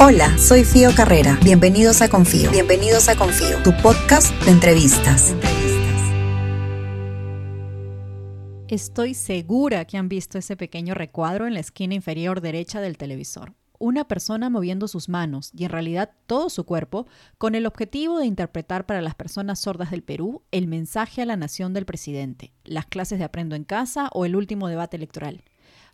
Hola, soy Fío Carrera. Bienvenidos a Confío. Bienvenidos a Confío, tu podcast de entrevistas. Estoy segura que han visto ese pequeño recuadro en la esquina inferior derecha del televisor. Una persona moviendo sus manos y en realidad todo su cuerpo con el objetivo de interpretar para las personas sordas del Perú el mensaje a la nación del presidente, las clases de Aprendo en Casa o el último debate electoral.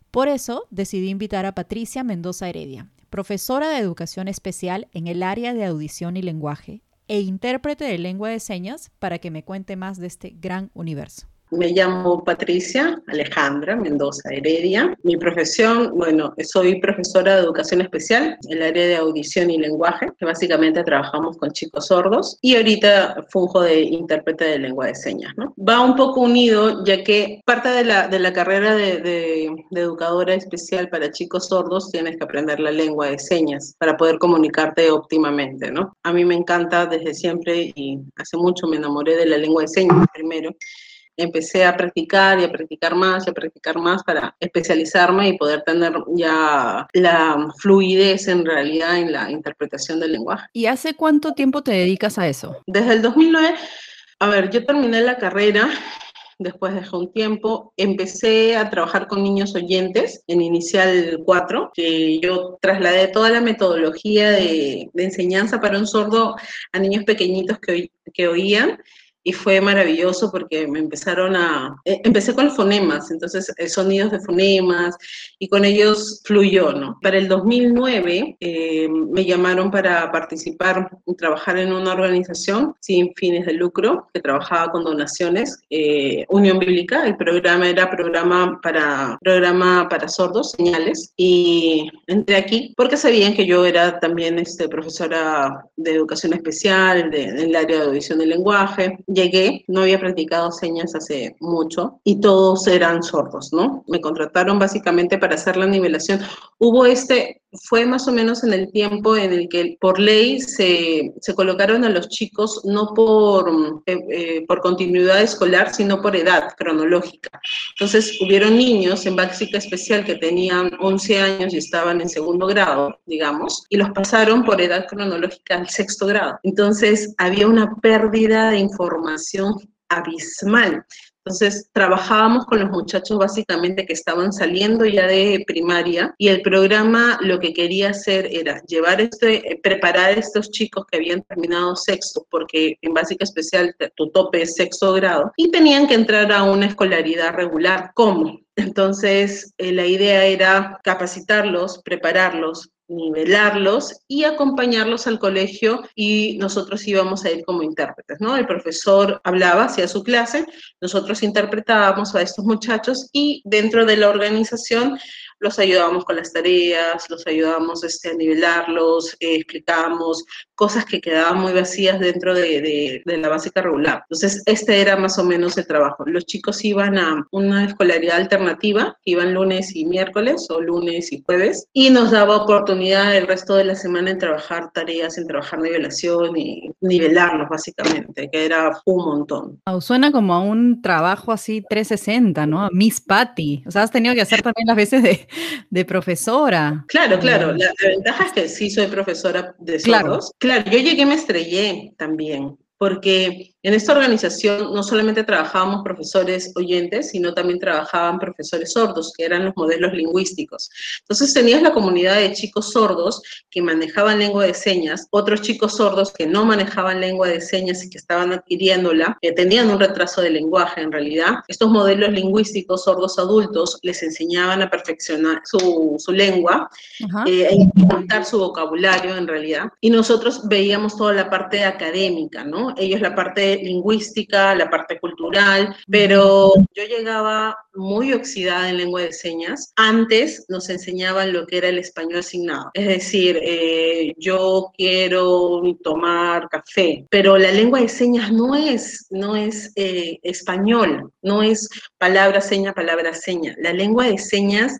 Por eso decidí invitar a Patricia Mendoza Heredia, profesora de educación especial en el área de audición y lenguaje e intérprete de lengua de señas para que me cuente más de este gran universo. Me llamo Patricia Alejandra Mendoza Heredia. Mi profesión, bueno, soy profesora de educación especial en el área de audición y lenguaje, que básicamente trabajamos con chicos sordos, y ahorita funjo de intérprete de lengua de señas. ¿no? Va un poco unido, ya que parte de la, de la carrera de, de, de educadora especial para chicos sordos tienes que aprender la lengua de señas para poder comunicarte óptimamente. ¿no? A mí me encanta desde siempre y hace mucho me enamoré de la lengua de señas primero empecé a practicar y a practicar más y a practicar más para especializarme y poder tener ya la fluidez en realidad en la interpretación del lenguaje. ¿Y hace cuánto tiempo te dedicas a eso? Desde el 2009, a ver, yo terminé la carrera después de un tiempo, empecé a trabajar con niños oyentes en Inicial 4, que yo trasladé toda la metodología de, de enseñanza para un sordo a niños pequeñitos que, que oían y fue maravilloso porque me empezaron a, eh, empecé con los fonemas, entonces eh, sonidos de fonemas y con ellos fluyó, ¿no? Para el 2009 eh, me llamaron para participar y trabajar en una organización sin fines de lucro que trabajaba con donaciones, Unión Bíblica, el programa era programa para, programa para sordos, señales, y entré aquí porque sabían que yo era también este, profesora de educación especial, de, en el área de audición y lenguaje, llegué, no había practicado señas hace mucho y todos eran sordos, ¿no? Me contrataron básicamente para hacer la nivelación. Hubo este, fue más o menos en el tiempo en el que por ley se, se colocaron a los chicos no por, eh, eh, por continuidad escolar, sino por edad cronológica. Entonces, hubieron niños en básica especial que tenían 11 años y estaban en segundo grado, digamos, y los pasaron por edad cronológica al sexto grado. Entonces, había una pérdida de información abismal. Entonces, trabajábamos con los muchachos básicamente que estaban saliendo ya de primaria y el programa lo que quería hacer era llevar este, preparar a estos chicos que habían terminado sexto, porque en básica especial tu tope es sexto grado, y tenían que entrar a una escolaridad regular. ¿Cómo? Entonces, eh, la idea era capacitarlos, prepararlos, nivelarlos y acompañarlos al colegio y nosotros íbamos a ir como intérpretes, ¿no? El profesor hablaba, hacía su clase, nosotros interpretábamos a estos muchachos y dentro de la organización los ayudábamos con las tareas, los ayudábamos este, a nivelarlos, eh, explicábamos cosas que quedaban muy vacías dentro de, de, de, la básica regular. Entonces, este era más o menos el trabajo. Los chicos iban a una escolaridad alternativa, iban lunes y miércoles o lunes y jueves, y nos daba oportunidad el resto de la semana en trabajar tareas, en trabajar nivelación y nivelarlos básicamente, que era un montón. suena como a un trabajo así 360, ¿no? Miss Patty. O sea, has tenido que hacer también las veces de, de profesora. Claro, claro. La, la, ventaja es que sí soy profesora de sordos. Claro. claro, yo llegué y me estrellé también, porque en esta organización no solamente trabajábamos profesores oyentes, sino también trabajaban profesores sordos, que eran los modelos lingüísticos. Entonces tenías la comunidad de chicos sordos que manejaban lengua de señas, otros chicos sordos que no manejaban lengua de señas y que estaban adquiriéndola, que tenían un retraso de lenguaje en realidad. Estos modelos lingüísticos sordos adultos les enseñaban a perfeccionar su, su lengua, eh, a incrementar su vocabulario en realidad. Y nosotros veíamos toda la parte académica, ¿no? Ellos la parte lingüística, la parte cultural, pero yo llegaba muy oxidada en lengua de señas. Antes nos enseñaban lo que era el español asignado, es decir, eh, yo quiero tomar café, pero la lengua de señas no es, no es eh, español, no es palabra, seña, palabra, seña. La lengua de señas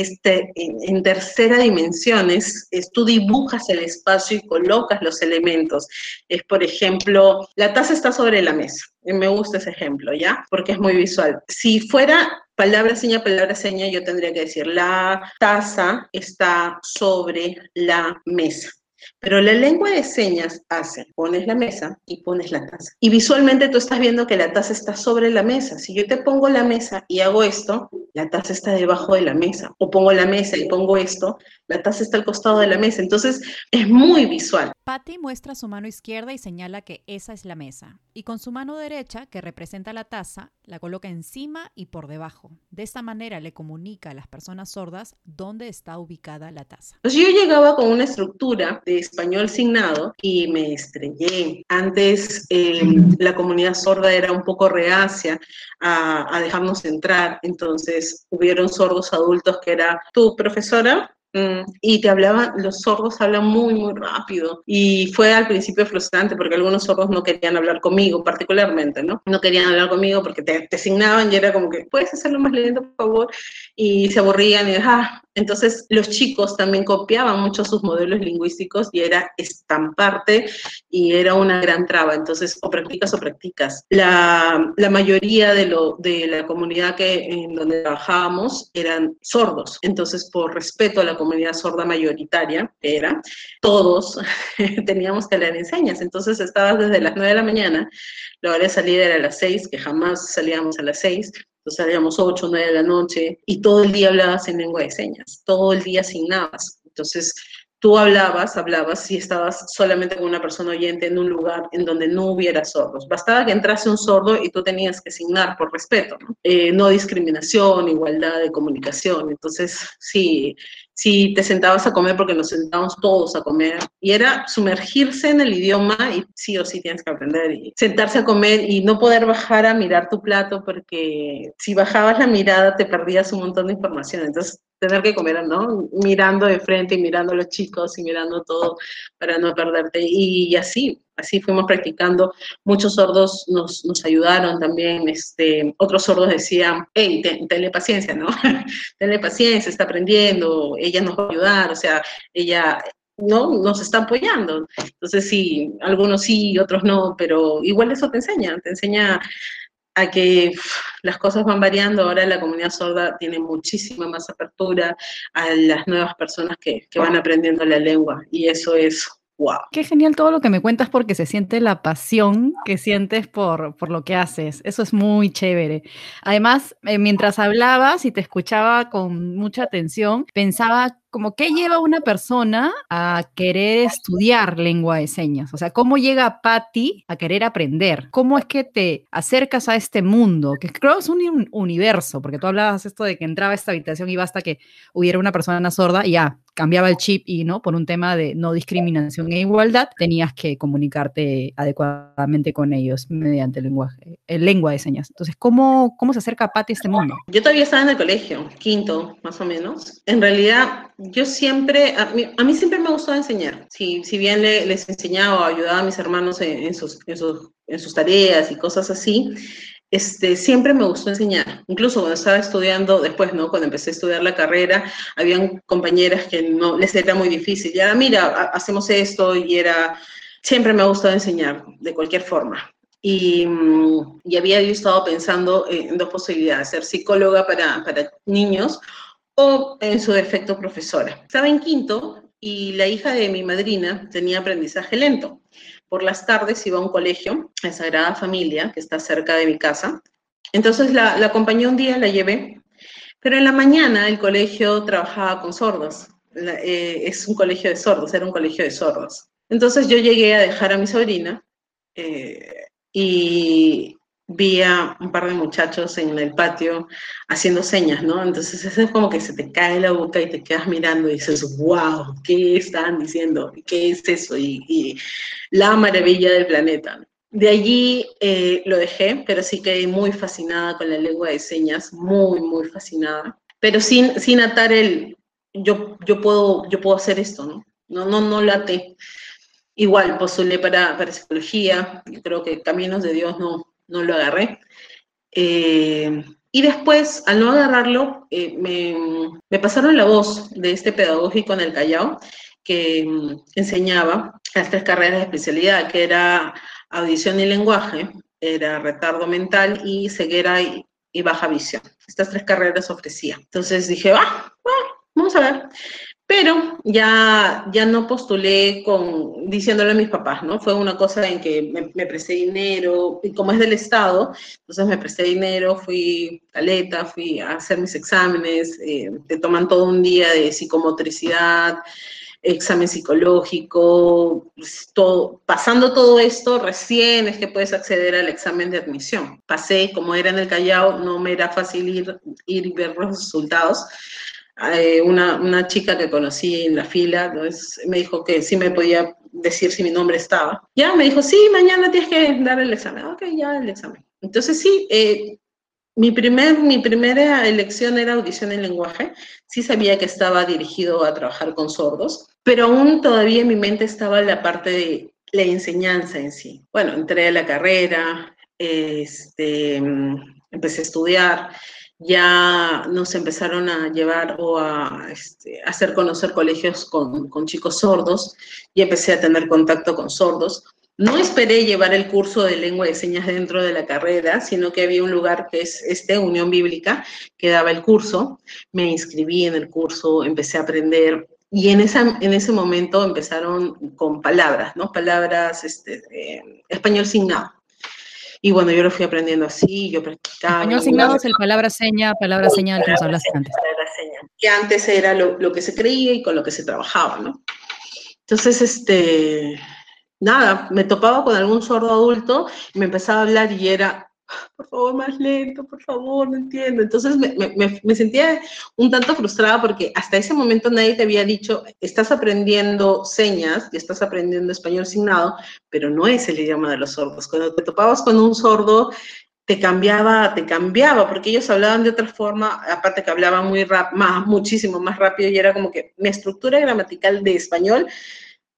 este, en, tercera dimensión, es, tú dibujas el espacio y colocas los elementos. Es, por ejemplo, la taza está sobre la mesa. Me gusta ese ejemplo, ¿ya? Porque es muy visual. Si fuera palabra seña, palabra seña, yo tendría que decir, la taza está sobre la mesa. Pero la lengua de señas hace, pones la mesa y pones la taza. Y visualmente tú estás viendo que la taza está sobre la mesa. Si yo te pongo la mesa y hago esto, la taza está debajo de la mesa. O pongo la mesa y pongo esto, la taza está al costado de la mesa. Entonces es muy visual. Patty muestra su mano izquierda y señala que esa es la mesa. Y con su mano derecha, que representa la taza, la coloca encima y por debajo. De esta manera le comunica a las personas sordas dónde está ubicada la taza. Pues yo llegaba con una estructura de español signado y me estrellé. Antes em, la comunidad sorda era un poco reacia a, a dejarnos entrar, entonces hubieron sordos adultos que era, tu profesora, y te hablaban, los sordos hablan muy, muy rápido. Y fue al principio frustrante porque algunos sordos no querían hablar conmigo, particularmente, ¿no? No querían hablar conmigo porque te, te asignaban y era como que, ¿puedes hacerlo más lento, por favor? Y se aburrían y, ah, entonces, los chicos también copiaban mucho sus modelos lingüísticos y era estamparte y era una gran traba. Entonces, o practicas o practicas. La, la mayoría de, lo, de la comunidad que, en donde trabajábamos eran sordos. Entonces, por respeto a la comunidad sorda mayoritaria, era, todos teníamos que leer enseñas. Entonces, estabas desde las 9 de la mañana, la hora de salida era a las 6, que jamás salíamos a las 6, entonces salíamos 8, 9 de la noche y todo el día hablabas en lengua de señas, todo el día asignabas. Entonces tú hablabas, hablabas si estabas solamente con una persona oyente en un lugar en donde no hubiera sordos. Bastaba que entrase un sordo y tú tenías que asignar por respeto, ¿no? Eh, no discriminación, igualdad de comunicación. Entonces, sí, si te sentabas a comer, porque nos sentábamos todos a comer, y era sumergirse en el idioma y sí o sí tienes que aprender, y sentarse a comer y no poder bajar a mirar tu plato, porque si bajabas la mirada te perdías un montón de información. Entonces, tener que comer, ¿no? Mirando de frente y mirando a los chicos y mirando todo para no perderte. Y, así, así fuimos practicando. Muchos sordos nos, ayudaron también. Este, otros sordos decían, hey, tenle paciencia, ¿no? tenle paciencia, está aprendiendo, ella nos va a ayudar, o sea, ella no nos está apoyando. Entonces sí, algunos sí, otros no, pero igual eso te enseña, te enseña a que las cosas van variando. Ahora la comunidad sorda tiene muchísima más apertura a las nuevas personas que, que van aprendiendo la lengua y eso es Wow. Qué genial todo lo que me cuentas porque se siente la pasión que sientes por, por lo que haces. Eso es muy chévere. Además, eh, mientras hablabas y te escuchaba con mucha atención, pensaba como qué lleva una persona a querer estudiar lengua de señas. O sea, ¿cómo llega Patty a querer aprender? ¿Cómo es que te acercas a este mundo? Que creo es un universo, porque tú hablabas esto de que entraba a esta habitación y basta que hubiera una persona sorda y ya, cambiaba el chip y no, por un tema de no discriminación e igualdad, tenías que comunicarte adecuadamente con ellos mediante el lenguaje, el lengua de señas. Entonces, ¿cómo, cómo se acerca a este mundo? Yo todavía estaba en el colegio, quinto más o menos. En realidad, yo siempre, a mí, siempre me gustó enseñar. Si, si bien les enseñaba o ayudaba a mis hermanos en, sus, en, sus, en sus tareas y cosas así, este, siempre me gustó enseñar. Incluso cuando estaba estudiando, después, ¿no? Cuando empecé a estudiar la carrera, habían compañeras que no les era muy difícil. Y ahora, mira, hacemos esto y era, siempre me ha gustado enseñar, de cualquier forma. Y, mm, y había yo estado pensando en dos posibilidades, ser psicóloga para, para niños o en su defecto profesora. Estaba en quinto y la hija de mi madrina tenía aprendizaje lento. Por las tardes iba a un colegio, a Sagrada Familia, que está cerca de mi casa. Entonces la, acompañé un día, la llevé, pero en la mañana el colegio trabajaba con sordos. Eh, es un colegio de sordos, era un colegio de sordos. Entonces yo llegué a dejar a mi sobrina eh, y vi a un par de muchachos en el patio haciendo señas, ¿no? Entonces es como que se te cae la boca y te quedas mirando y dices, wow, ¿qué están diciendo? ¿Qué es eso? Y, la maravilla del planeta. De allí eh, lo dejé, pero sí quedé muy fascinada con la lengua de señas, muy, muy fascinada, pero sin, sin atar el, yo, yo, puedo, yo puedo hacer esto, ¿no? No, no, no late. Igual postulé para, para psicología, creo que Caminos de Dios no, no lo agarré. Eh, Y después, al no agarrarlo, eh, me, me, pasaron la voz de este pedagógico en el Callao que mm, enseñaba las tres carreras de especialidad, que era audición y lenguaje, era retardo mental y ceguera y, baja visión. Estas tres carreras ofrecía. Entonces dije, ah, vamos a ver. Pero ya, ya no postulé con, diciéndole a mis papás, ¿no? Fue una cosa en que me, presté dinero, y como es del Estado, entonces me presté dinero, fui caleta, fui a hacer mis exámenes, eh, te toman todo un día de psicomotricidad, examen psicológico, pues, todo, pasando todo esto, recién es que puedes acceder al examen de admisión. Pasé, como era en el Callao, no me era fácil ir, ir y ver los resultados. Eh, una, una, chica que conocí en la fila me dijo que sí me podía decir si mi nombre estaba. Ya me dijo, sí, mañana tienes que dar el examen. Ok, ya el examen. Entonces sí, eh, mi, primer, mi primera elección era audición en lenguaje. Sí sabía que estaba dirigido a trabajar con sordos, pero aún todavía en mi mente estaba la parte de la enseñanza en sí. Bueno, entré a la carrera, este, empecé a estudiar, ya nos empezaron a llevar o a este, hacer conocer colegios con, chicos sordos y empecé a tener contacto con sordos. No esperé llevar el curso de lengua de señas dentro de la carrera, sino que había un lugar que es este, Unión Bíblica, que daba el curso. Me inscribí en el curso, empecé a aprender y en, esa, en ese momento empezaron con palabras, ¿no? Palabras, este, español signado. Y bueno, yo lo fui aprendiendo así, yo practicaba. Español signado es el palabra seña, palabra señal que nos hablaste antes. Que antes era lo, lo, que se creía y con lo que se trabajaba, ¿no? Entonces, este, nada, me topaba con algún sordo adulto y me empezaba a hablar y era, por favor, más lento, por favor, no entiendo. Entonces me, me, me, sentía un tanto frustrada porque hasta ese momento nadie te había dicho, estás aprendiendo señas y estás aprendiendo español signado, pero no es el idioma de los sordos. Cuando te topabas con un sordo, te cambiaba, te cambiaba, porque ellos hablaban de otra forma, aparte que hablaban muy rap, más, muchísimo más rápido y era como que mi estructura gramatical de español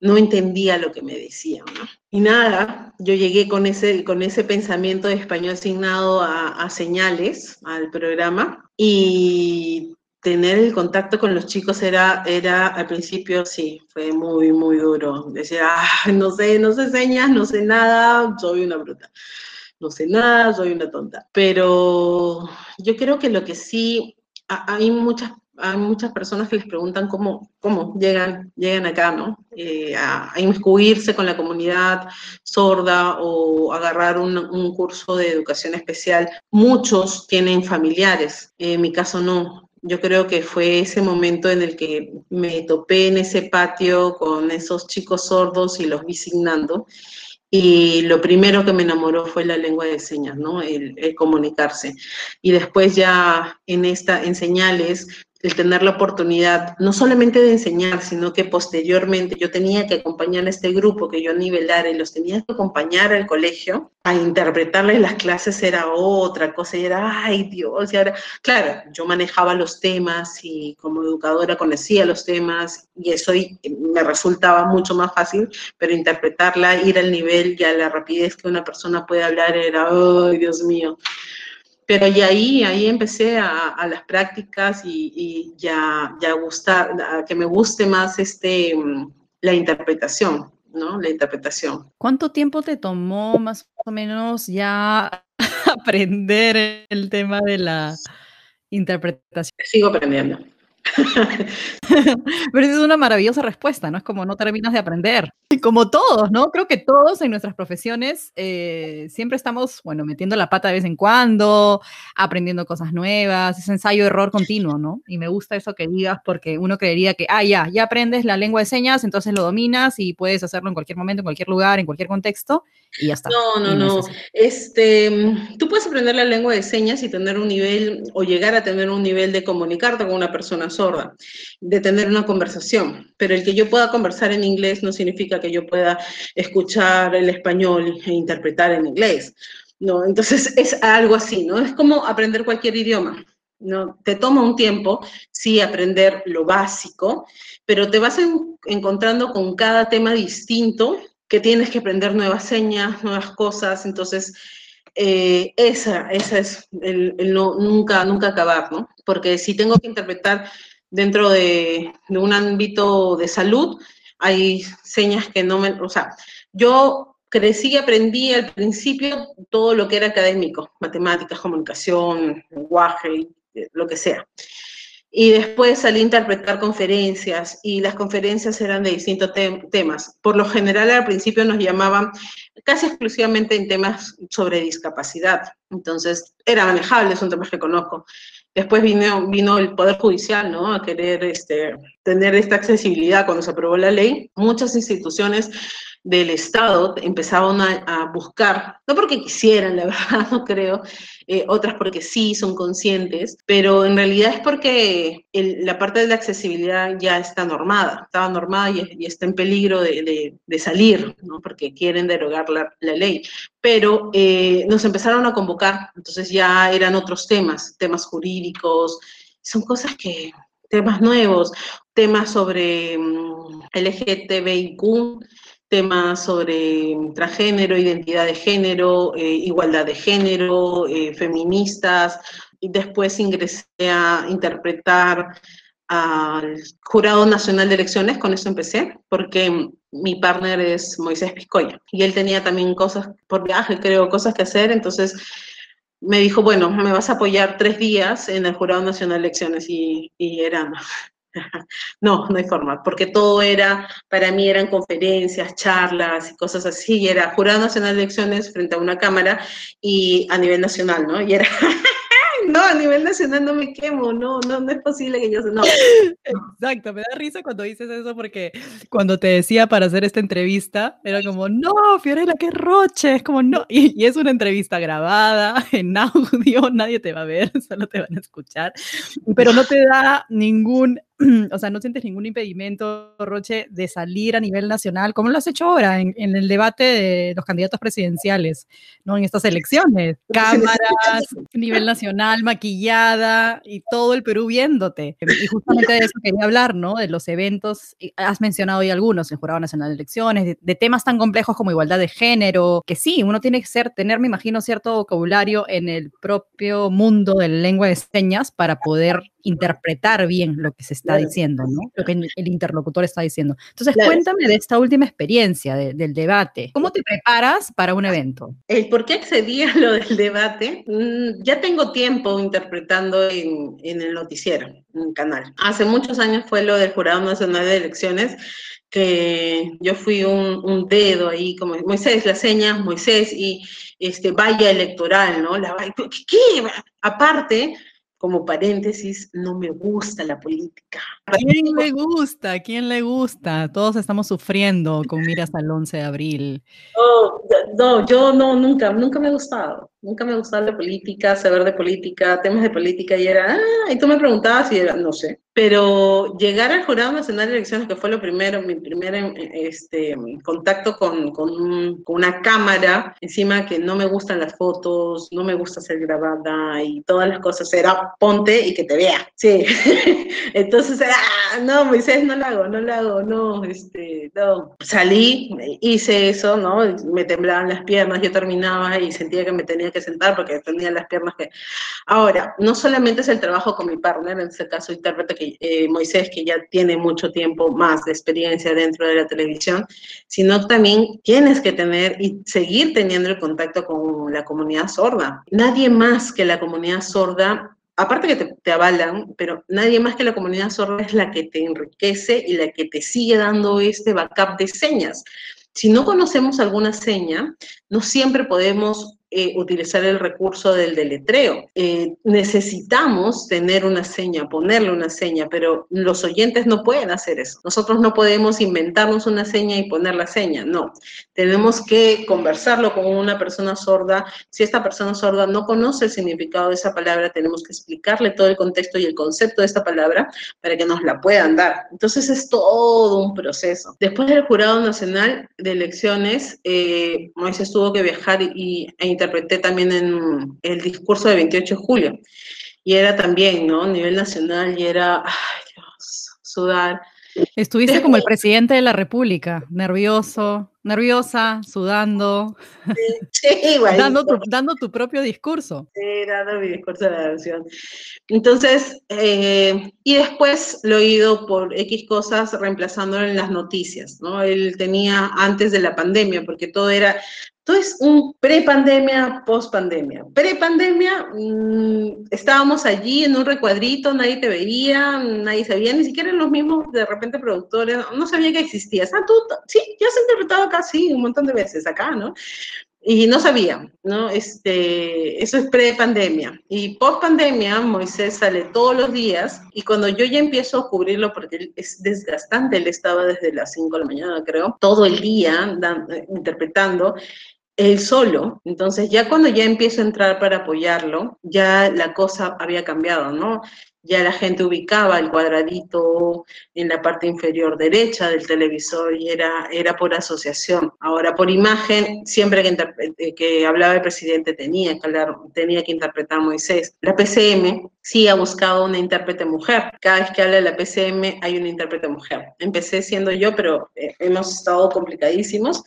no entendía lo que me decían. Y nada, yo llegué con ese, con ese pensamiento de español asignado a, señales al programa y tener el contacto con los chicos era, era al principio, sí, fue muy, muy duro. Decir, ah, no sé, no sé señas, no sé nada, soy una bruta. No sé nada, soy una tonta. Pero yo creo que lo que sí, hay muchas hay muchas personas que les preguntan cómo, cómo llegan, llegan acá, ¿no? Eh, a, inmiscuirse con la comunidad sorda o agarrar un, un, curso de educación especial. Muchos tienen familiares, en mi caso no. Yo creo que fue ese momento en el que me topé en ese patio con esos chicos sordos y los vi signando y lo primero que me enamoró fue la lengua de señas, ¿no? El, el, comunicarse. Y después ya en esta, en señales, el tener la oportunidad no solamente de enseñar, sino que posteriormente yo tenía que acompañar a este grupo que yo nivelara y los tenía que acompañar al colegio a interpretarles las clases era otra cosa y era, ay Dios, y ahora, claro, yo manejaba los temas y como educadora conocía los temas y eso me resultaba mucho más fácil, pero interpretarla, ir al nivel y a la rapidez que una persona puede hablar era, ay Dios mío pero y ahí, ahí empecé a, a las prácticas y, y ya, ya gustar, a que me guste más este, la interpretación, ¿no? La interpretación. ¿Cuánto tiempo te tomó más o menos ya aprender el tema de la interpretación? Sigo aprendiendo. Pero es una maravillosa respuesta, ¿no? Es como no terminas de aprender. Y como todos, ¿no? Creo que todos en nuestras profesiones eh, siempre estamos, bueno, metiendo la pata de vez en cuando, aprendiendo cosas nuevas, es ensayo-error continuo, ¿no? Y me gusta eso que digas porque uno creería que, ah, ya, ya aprendes la lengua de señas, entonces lo dominas y puedes hacerlo en cualquier momento, en cualquier lugar, en cualquier contexto y ya está. No, no, no. este, tú puedes aprender la lengua de señas y tener un nivel o llegar a tener un nivel de comunicarte con una persona sorda, de tener una conversación. Pero el que yo pueda conversar en inglés no significa que yo pueda escuchar el español e interpretar en inglés. No, entonces es algo así, ¿no? Es como aprender cualquier idioma. ¿no? Te toma un tiempo, sí, aprender lo básico, pero te vas encontrando con cada tema distinto que tienes que aprender nuevas señas, nuevas cosas, entonces eh, esa, esa es el, no, nunca, nunca acabar, ¿no? Porque si tengo que interpretar dentro de, de, un ámbito de salud, hay señas que no me, o sea, yo crecí y aprendí al principio todo lo que era académico, matemáticas, comunicación, lenguaje, lo que sea. Y después salí a interpretar conferencias y las conferencias eran de distintos temas. Por lo general al principio nos llamaban casi exclusivamente en temas sobre discapacidad. Entonces era manejable, son temas que conozco. Después vino, vino el Poder Judicial, ¿no? A querer este, tener esta accesibilidad cuando se aprobó la ley. Muchas instituciones del Estado empezaban a, buscar, no porque quisieran, la verdad, no creo, eh, otras porque sí son conscientes, pero en realidad es porque la parte de la accesibilidad ya está normada, estaba normada y, está en peligro de, salir, ¿no? porque quieren derogar la, ley. Pero eh, nos empezaron a convocar, entonces ya eran otros temas, temas jurídicos, son cosas que, temas nuevos, temas sobre mm, LGTBIQ, temas sobre transgénero, identidad de género, eh, igualdad de género, eh, feministas, y después ingresé a interpretar al Jurado Nacional de Elecciones, con eso empecé, porque mi partner es Moisés Piscoya, y él tenía también cosas por viaje, creo, cosas que hacer, entonces me dijo, bueno, me vas a apoyar tres días en el Jurado Nacional de Elecciones, y, y era, No, no hay forma, porque todo era, para mí eran conferencias, charlas y cosas así, y era Jurado Nacional de Elecciones frente a una cámara y a nivel nacional, ¿no? Y era, no, a nivel nacional no me quemo, no, no, no es posible que yo no. Exacto, me da risa cuando dices eso porque cuando te decía para hacer esta entrevista, era como, no, Fiorella, qué roche, es como, no, y, y es una entrevista grabada, en audio, nadie te va a ver, solo te van a escuchar, pero no te da ningún o sea, no sientes ningún impedimento, Roche, de salir a nivel nacional, como lo has hecho ahora en, el debate de los candidatos presidenciales, ¿no? En estas elecciones, cámaras, nivel nacional, maquillada y todo el Perú viéndote. Y justamente de eso quería hablar, ¿no? De los eventos, has mencionado hoy algunos, el Jurado Nacional de Elecciones, de, temas tan complejos como igualdad de género, que sí, uno tiene que ser, tener, me imagino, cierto vocabulario en el propio mundo de la lengua de señas para poder interpretar bien lo que se está diciendo, ¿no? Lo que el interlocutor está diciendo. Entonces, cuéntame de esta última experiencia del debate. ¿Cómo te preparas para un evento? El por qué accedí a lo del debate, mm, ya tengo tiempo interpretando en, en el noticiero, en el canal. Hace muchos años fue lo del Jurado Nacional de Elecciones, que yo fui un, un, dedo ahí, como Moisés, la seña, Moisés, y este, valla electoral, ¿no? La. ¿Qué? Aparte, como paréntesis, no me gusta la política. ¿A quién le gusta? ¿A quién le gusta? Todos estamos sufriendo con miras al 11 de abril. No, no, yo no, nunca, nunca me ha gustado. Nunca me ha gustado la política, saber de política, temas de política, y era, ah, y tú me preguntabas y era, no sé. Pero llegar al Jurado Nacional de Elecciones, que fue lo primero, mi primer este, contacto con, con, una cámara, encima que no me gustan las fotos, no me gusta ser grabada y todas las cosas, era ponte y que te vea. Sí. Entonces era, ah, no, Moisés, no lo hago, no lo hago, no, este, no. Salí, hice eso, ¿no? Me temblaban las piernas, yo terminaba y sentía que me tenía que sentar porque tenía las piernas que... Ahora, no solamente es el trabajo con mi partner, en este caso intérprete que eh, Moisés, que ya tiene mucho tiempo más de experiencia dentro de la televisión, sino también tienes que tener y seguir teniendo el contacto con la comunidad sorda. Nadie más que la comunidad sorda aparte que te, te, avalan, pero nadie más que la comunidad sorda es la que te enriquece y la que te sigue dando este backup de señas. Si no conocemos alguna seña, no siempre podemos eh, utilizar el recurso del deletreo. Eh, necesitamos tener una seña, ponerle una seña, pero los oyentes no pueden hacer eso. Nosotros no podemos inventarnos una seña y poner la seña, no. Tenemos que conversarlo con una persona sorda. Si esta persona sorda no conoce el significado de esa palabra, tenemos que explicarle todo el contexto y el concepto de esta palabra para que nos la puedan dar. Entonces es todo un proceso. Después del Jurado Nacional de Elecciones, eh, Moisés tuvo que viajar y, e interpreté también en el discurso de 28 de julio. Y era también, ¿no? A nivel nacional y era, ay Dios, sudar. Estuviste como el presidente de la República, nervioso, nerviosa, sudando, sí, dando, tu, dando tu propio discurso. Sí, dando mi discurso de la nación. Entonces, eh, y después lo he ido por X cosas reemplazándolo en las noticias, ¿no? Él tenía antes de la pandemia, porque todo era entonces, un pre-pandemia, post-pandemia. Pre-pandemia, mm, estábamos allí en un recuadrito, nadie te veía, nadie sabía, ni siquiera los mismos, de repente, productores, no sabía que existías. Ah, tú, sí, ya has interpretado acá, sí, un montón de veces acá, ¿no? Y no sabía, ¿no? Este, eso es pre-pandemia. Y post-pandemia, Moisés sale todos los días y cuando yo ya empiezo a cubrirlo, porque es desgastante, él estaba desde las 5 de la mañana, creo, todo el día interpretando, él solo. Entonces ya cuando ya empiezo a entrar para apoyarlo, ya la cosa había cambiado, ¿no? Ya la gente ubicaba el cuadradito en la parte inferior derecha del televisor y era, era por asociación. Ahora, por imagen, siempre que, eh, que hablaba el presidente tenía que, tenía que interpretar Moisés. La PCM sí ha buscado una intérprete mujer. Cada vez que habla la PCM hay una intérprete mujer. Empecé siendo yo, pero eh, hemos estado complicadísimos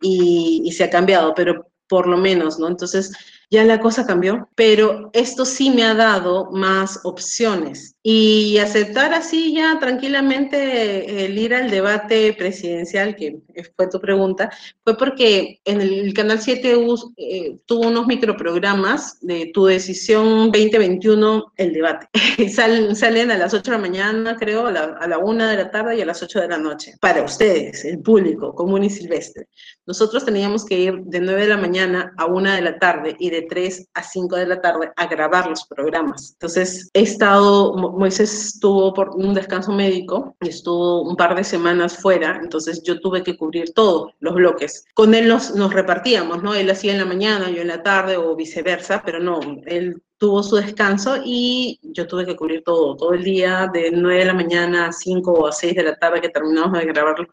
y se ha cambiado, pero por lo menos, ¿no? Entonces, ya la cosa cambió, pero esto sí me ha dado más opciones. Y aceptar así ya tranquilamente el ir al debate presidencial, que fue tu pregunta, fue porque en el Canal 7 eh, tuvo unos microprogramas de Tu Decisión 2021, el debate. salen a las 8 de la mañana, creo, a la, a la 1 de la tarde y a las 8 de la noche. Para ustedes, el público común y silvestre. Nosotros teníamos que ir de 9 de la mañana a 1 de la tarde y de 3 a 5 de la tarde a grabar los programas. Entonces, he estado, Moisés estuvo por un descanso médico y estuvo un par de semanas fuera, entonces yo tuve que cubrir todos los bloques. Con él nos, nos repartíamos, ¿no? Él hacía en la mañana, yo en la tarde o viceversa, pero no, él tuvo su descanso y yo tuve que cubrir todo, todo el día, de 9 de la mañana a 5 o a 6 de la tarde que terminamos de grabar los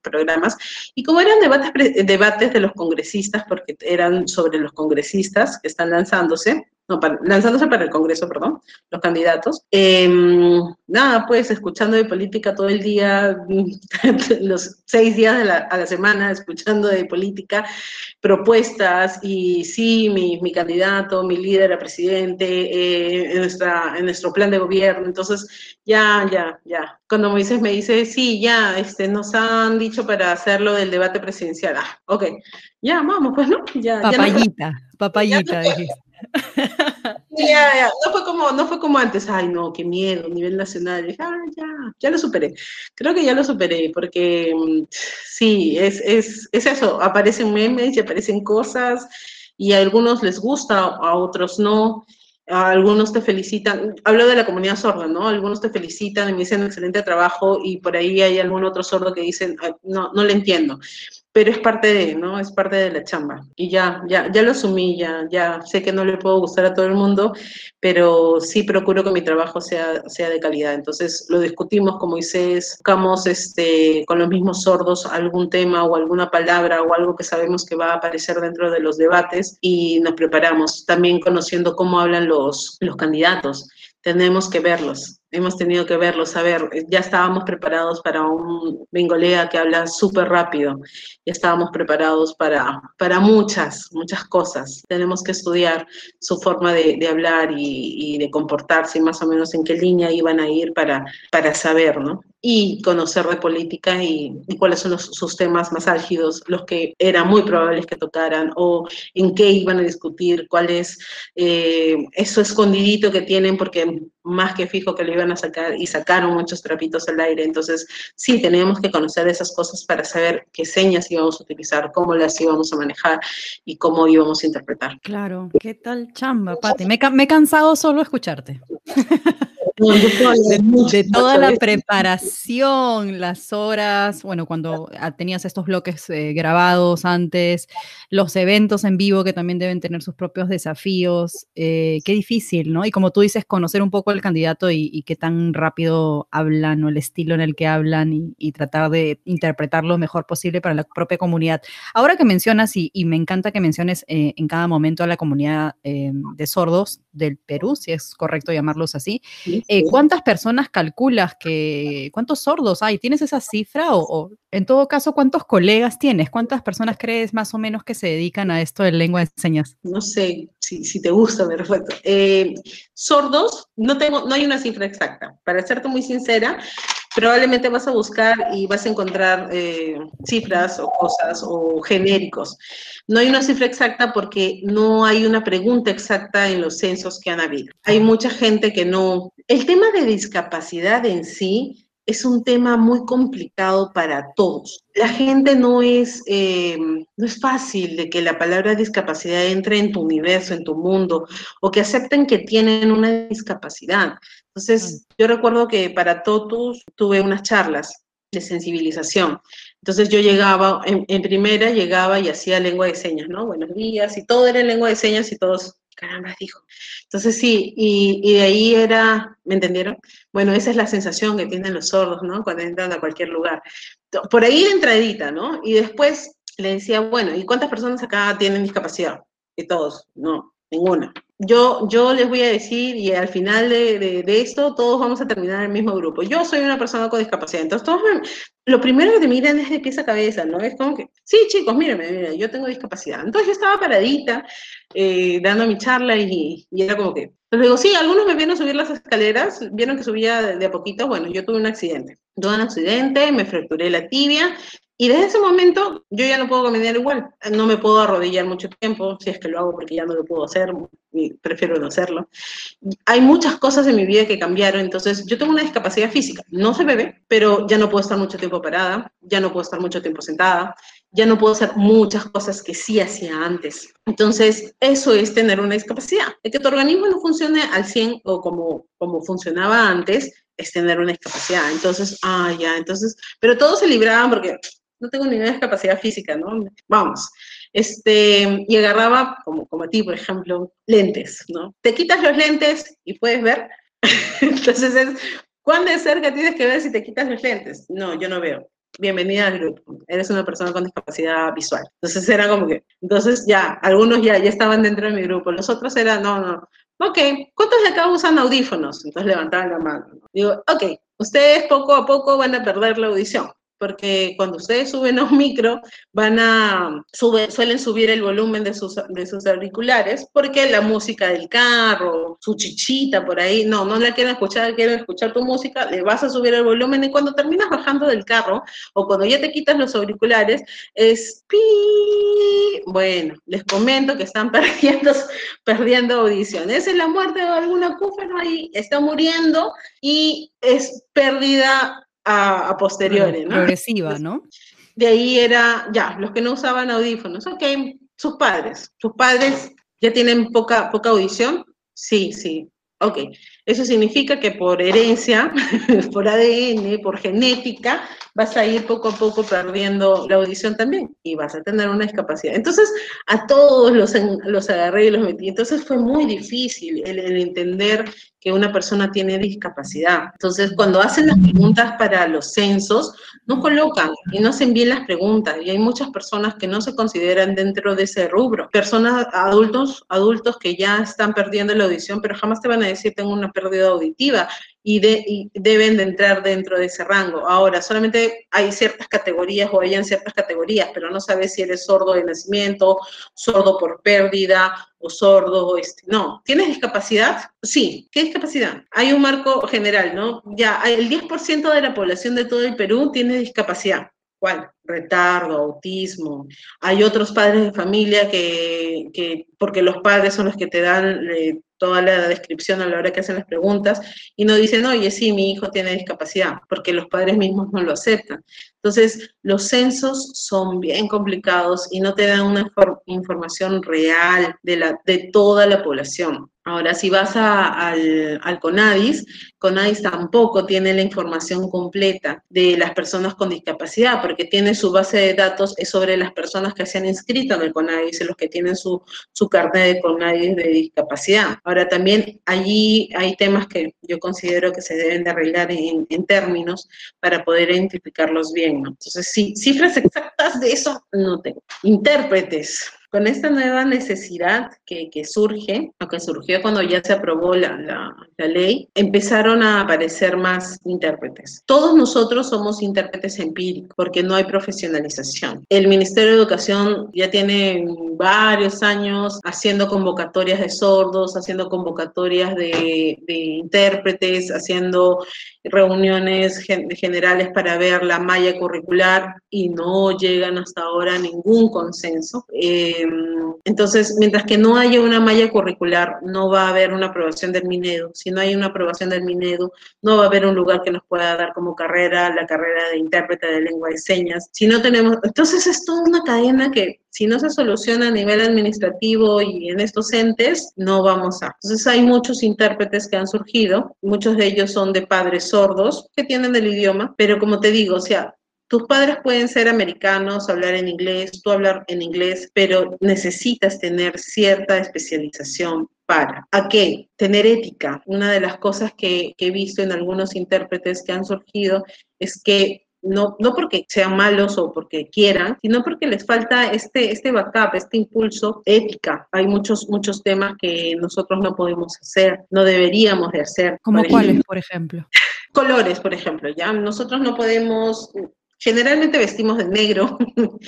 programas. Y como eran debates, debates de los congresistas, porque eran sobre los congresistas que están lanzándose, no, lanzándose para el Congreso, perdón, los candidatos. Em, nada, pues escuchando de política todo el día, los seis días de la, a la semana, escuchando de política, propuestas y sí, mi, mi candidato, mi líder a presidente, eh, en, nuestra, en nuestro plan de gobierno. Entonces, ya, ya, ya. Cuando Moisés me dice, sí, ya, este, nos han dicho para hacerlo del debate presidencial. Ah, ok, ya, vamos, pues, ¿no? Ya, papayita, papayita, ya, No fue como, no fue como antes, ay no, qué miedo, nivel nacional. Ah, ya, ya lo superé. Creo que ya lo superé, porque mm, sí, es, es, es eso, aparecen memes y aparecen cosas, y a algunos les gusta, a otros no. A algunos te felicitan, hablo de la comunidad sorda, ¿no? Algunos te felicitan y me dicen excelente trabajo y por ahí hay algún otro sordo que dicen, no, no le entiendo pero es parte de, ¿no? Es parte de la chamba. Y ya, ya, ya lo asumí, ya, ya sé que no le puedo gustar a todo el mundo, pero sí procuro que mi trabajo sea, sea de calidad. Entonces lo discutimos con Moisés, buscamos este, con los mismos sordos algún tema o alguna palabra o algo que sabemos que va a aparecer dentro de los debates y nos preparamos, también conociendo cómo hablan los, los candidatos tenemos que verlos, hemos tenido que verlos, a ver, ya estábamos preparados para un bengolea que habla súper rápido, ya estábamos preparados para, para muchas, muchas cosas. Tenemos que estudiar su forma de, hablar y, de comportarse más o menos en qué línea iban a ir para, para saber, ¿no? Y conocer de política y, cuáles son los, sus temas más álgidos, los que eran muy probables que tocaran o en qué iban a discutir, cuál es eh, eso escondidito que tienen, porque más que fijo que lo iban a sacar y sacaron muchos trapitos al aire. Entonces, sí, tenemos que conocer esas cosas para saber qué señas íbamos a utilizar, cómo las íbamos a manejar y cómo íbamos a interpretar. Claro, ¿qué tal chamba, Pati? Me, me he cansado solo escucharte. de, toda la preparación, las horas, bueno, cuando ah, tenías estos bloques eh, grabados antes, los eventos en vivo que también deben tener sus propios desafíos, eh, qué difícil, ¿no? Y como tú dices, conocer un poco al candidato y, qué tan rápido hablan o el estilo en el que hablan y, tratar de interpretar lo mejor posible para la propia comunidad. Ahora que mencionas, y, me encanta que menciones eh, en cada momento a la comunidad de sordos, del Perú, si es correcto llamarlos así. Eh, ¿Cuántas personas calculas que, cuántos sordos hay? ¿Tienes esa cifra? O, en todo caso, ¿cuántos colegas tienes? ¿Cuántas personas crees más o menos que se dedican a esto de lengua de señas? No sé si, te gusta, perfecto. Eh, sordos, no, tengo, no hay una cifra exacta. Para serte muy sincera, probablemente vas a buscar y vas a encontrar eh, cifras o cosas o genéricos. No hay una cifra exacta porque no hay una pregunta exacta en los censos que han habido. Hay mucha gente que no... El tema de discapacidad en sí es un tema muy complicado para todos. La gente no es, eh, no es fácil de que la palabra discapacidad entre en tu universo, en tu mundo, o que acepten que tienen una discapacidad. Entonces, yo recuerdo que para todos tuve unas charlas de sensibilización. Entonces yo llegaba, en, primera llegaba y hacía lengua de señas, ¿no? Buenos días, y todo era en lengua de señas y todos, caramba, dijo. Entonces sí, y, y, de ahí era, ¿me entendieron? Bueno, esa es la sensación que tienen los sordos, ¿no? Cuando entran a cualquier lugar. Por ahí de entradita, ¿no? Y después le decía, bueno, ¿y cuántas personas acá tienen discapacidad? Y todos, no, ninguna yo, yo les voy a decir, y al final de, esto, todos vamos a terminar en el mismo grupo. Yo soy una persona con discapacidad, entonces todos lo primero que te miran es de pies a cabeza, ¿no? Es como que, sí, chicos, mírenme, miren, yo tengo discapacidad. Entonces yo estaba paradita, eh, dando mi charla y, era como que, les digo, sí, algunos me vieron subir las escaleras, vieron que subía de, de a poquito, bueno, yo tuve un accidente. Tuve un accidente, me fracturé la tibia y desde ese momento yo ya no puedo caminar igual, no me puedo arrodillar mucho tiempo, si es que lo hago porque ya no lo puedo hacer, prefiero no hacerlo. Hay muchas cosas en mi vida que cambiaron, entonces yo tengo una discapacidad física, no se me ve, pero ya no puedo estar mucho tiempo parada, ya no puedo estar mucho tiempo sentada, ya no puedo hacer muchas cosas que sí hacía antes. Entonces, eso es tener una discapacidad. Que tu organismo no funcione al 100 o como, como funcionaba antes, es tener una discapacidad. Entonces, ah, ya, entonces, pero todos se libraban porque no tengo ninguna discapacidad física, ¿no? Vamos. Este, y agarraba, como, como a ti, por ejemplo, lentes, ¿no? Te quitas los lentes y puedes ver. Entonces es, ¿cuán de cerca tienes que ver si te quitas los lentes? No, yo no veo. Bienvenida al grupo. Eres una persona con discapacidad visual. Entonces era como que, entonces ya, algunos ya, ya estaban dentro de mi grupo. Los otros eran, no, no. Ok, ¿cuántos de acá usan audífonos? Entonces levantaban la mano. Digo, ok, ustedes poco a poco van a perder la audición porque cuando ustedes suben a un micro, van a, suelen subir el volumen de sus, de sus auriculares, porque la música del carro, su chichita por ahí, no, no la quieren escuchar, quieren escuchar tu música, le vas a subir el volumen y cuando terminas bajando del carro, o cuando ya te quitas los auriculares, es pi, bueno, les comento que están perdiendo, perdiendo audición. Esa es la muerte de algún acúfeno ahí, está muriendo y es pérdida a, posteriori, ¿no? Progresiva, ¿no? De ahí era, ya, los que no usaban audífonos, ok, sus padres, sus padres ya tienen poca, poca audición, sí, sí, ok. Eso significa que por herencia, por ADN, por genética, vas a ir poco a poco perdiendo la audición también y vas a tener una discapacidad. Entonces, a todos los, los agarré y los metí. Entonces fue muy difícil el, el entender que una persona tiene discapacidad. Entonces, cuando hacen las preguntas para los censos, no colocan y no hacen bien las preguntas. Y hay muchas personas que no se consideran dentro de ese rubro. Personas, adultos, adultos que ya están perdiendo la audición, pero jamás te van a decir tengo una pérdida auditiva y, de, deben de entrar dentro de ese rango. Ahora, solamente hay ciertas categorías o hayan ciertas categorías, pero no sabes si eres sordo de nacimiento, sordo por pérdida o sordo, este, no. ¿Tienes discapacidad? Sí. ¿Qué discapacidad? Hay un marco general, ¿no? Ya, el 10% de la población de todo el Perú tiene discapacidad. ¿Cuál? Retardo, autismo. Hay otros padres de familia que, que porque los padres son los que te dan eh, toda la descripción a la hora que hacen las preguntas y no dicen, oye, sí, mi hijo tiene discapacidad, porque los padres mismos no lo aceptan. Entonces, los censos son bien complicados y no te dan una información real de, la, de toda la población. Ahora, si vas al, al, CONADIS, CONAIS tampoco tiene la información completa de las personas con discapacidad, porque tiene su base de datos es sobre las personas que se han inscrito en el CONAIS, los que tienen su, su carnet de CONAIS de discapacidad. Ahora, también allí hay temas que yo considero que se deben de arreglar en, en términos para poder identificarlos bien. ¿no? Entonces, sí, cifras exactas de eso no tengo. Intérpretes con esta nueva necesidad que, que, surge, o que surgió cuando ya se aprobó la, la, la, ley, empezaron a aparecer más intérpretes. Todos nosotros somos intérpretes empíricos porque no hay profesionalización. El Ministerio de Educación ya tiene varios años haciendo convocatorias de sordos, haciendo convocatorias de, de intérpretes, haciendo reuniones gen generales para ver la malla curricular y no llegan hasta ahora a ningún consenso. Eh, entonces, mientras que no haya una malla curricular, no va a haber una aprobación del Minedo. Si no hay una aprobación del Minedo, no va a haber un lugar que nos pueda dar como carrera la carrera de intérprete de lengua de señas. Si no tenemos, entonces es toda una cadena que si no se soluciona a nivel administrativo y en estos entes, no vamos a. Entonces hay muchos intérpretes que han surgido, muchos de ellos son de padres sordos que tienen el idioma, pero como te digo, o sea, tus padres pueden ser americanos, hablar en inglés, tú hablar en inglés, pero necesitas tener cierta especialización para. ¿A qué? Tener ética. Una de las cosas que, que he visto en algunos intérpretes que han surgido es que no, no porque sean malos o porque quieran, sino porque les falta este, este backup, este impulso ética. Hay muchos, muchos temas que nosotros no podemos hacer, no deberíamos de hacer. ¿Como cuáles, por ejemplo? Colores, por ejemplo, ¿ya? Nosotros no podemos generalmente vestimos de negro.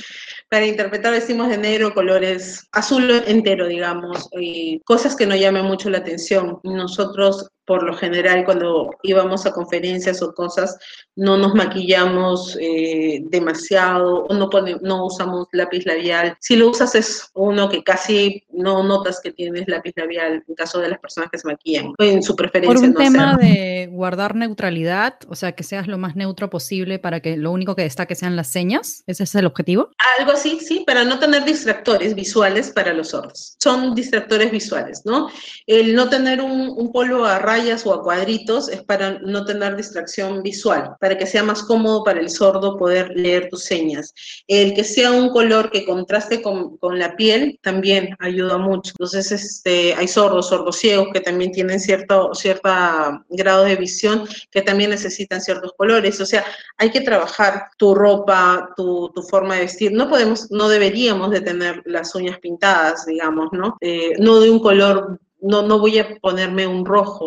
Para interpretar vestimos de negro, colores azul entero, digamos, y cosas que no llamen mucho la atención. Nosotros por lo general cuando íbamos a conferencias o cosas no nos maquillamos eh, demasiado o no, pone, no usamos lápiz labial. Si lo usas es uno que casi no notas que tienes lápiz labial en caso de las personas que se maquillan, en su preferencia. Por un no tema de guardar neutralidad, o sea, que seas lo más neutro posible para que lo único que destaque sean las señas, ¿ese es el objetivo? Algo así, sí, para no tener distractores visuales para los sordos. Son distractores visuales, ¿no? El no tener un, un polo a o a cuadritos es para no tener distracción visual, para que sea más cómodo para el sordo poder leer tus señas. El que sea un color que contraste con, con la piel también ayuda mucho. Entonces, este, hay sordos, sordos ciegos que también tienen cierto cierta grado de visión que también necesitan ciertos colores. O sea, hay que trabajar tu ropa, tu, tu forma de vestir. No podemos, no deberíamos de tener las uñas pintadas, digamos, ¿no? Eh, no de un color no, no voy a ponerme un rojo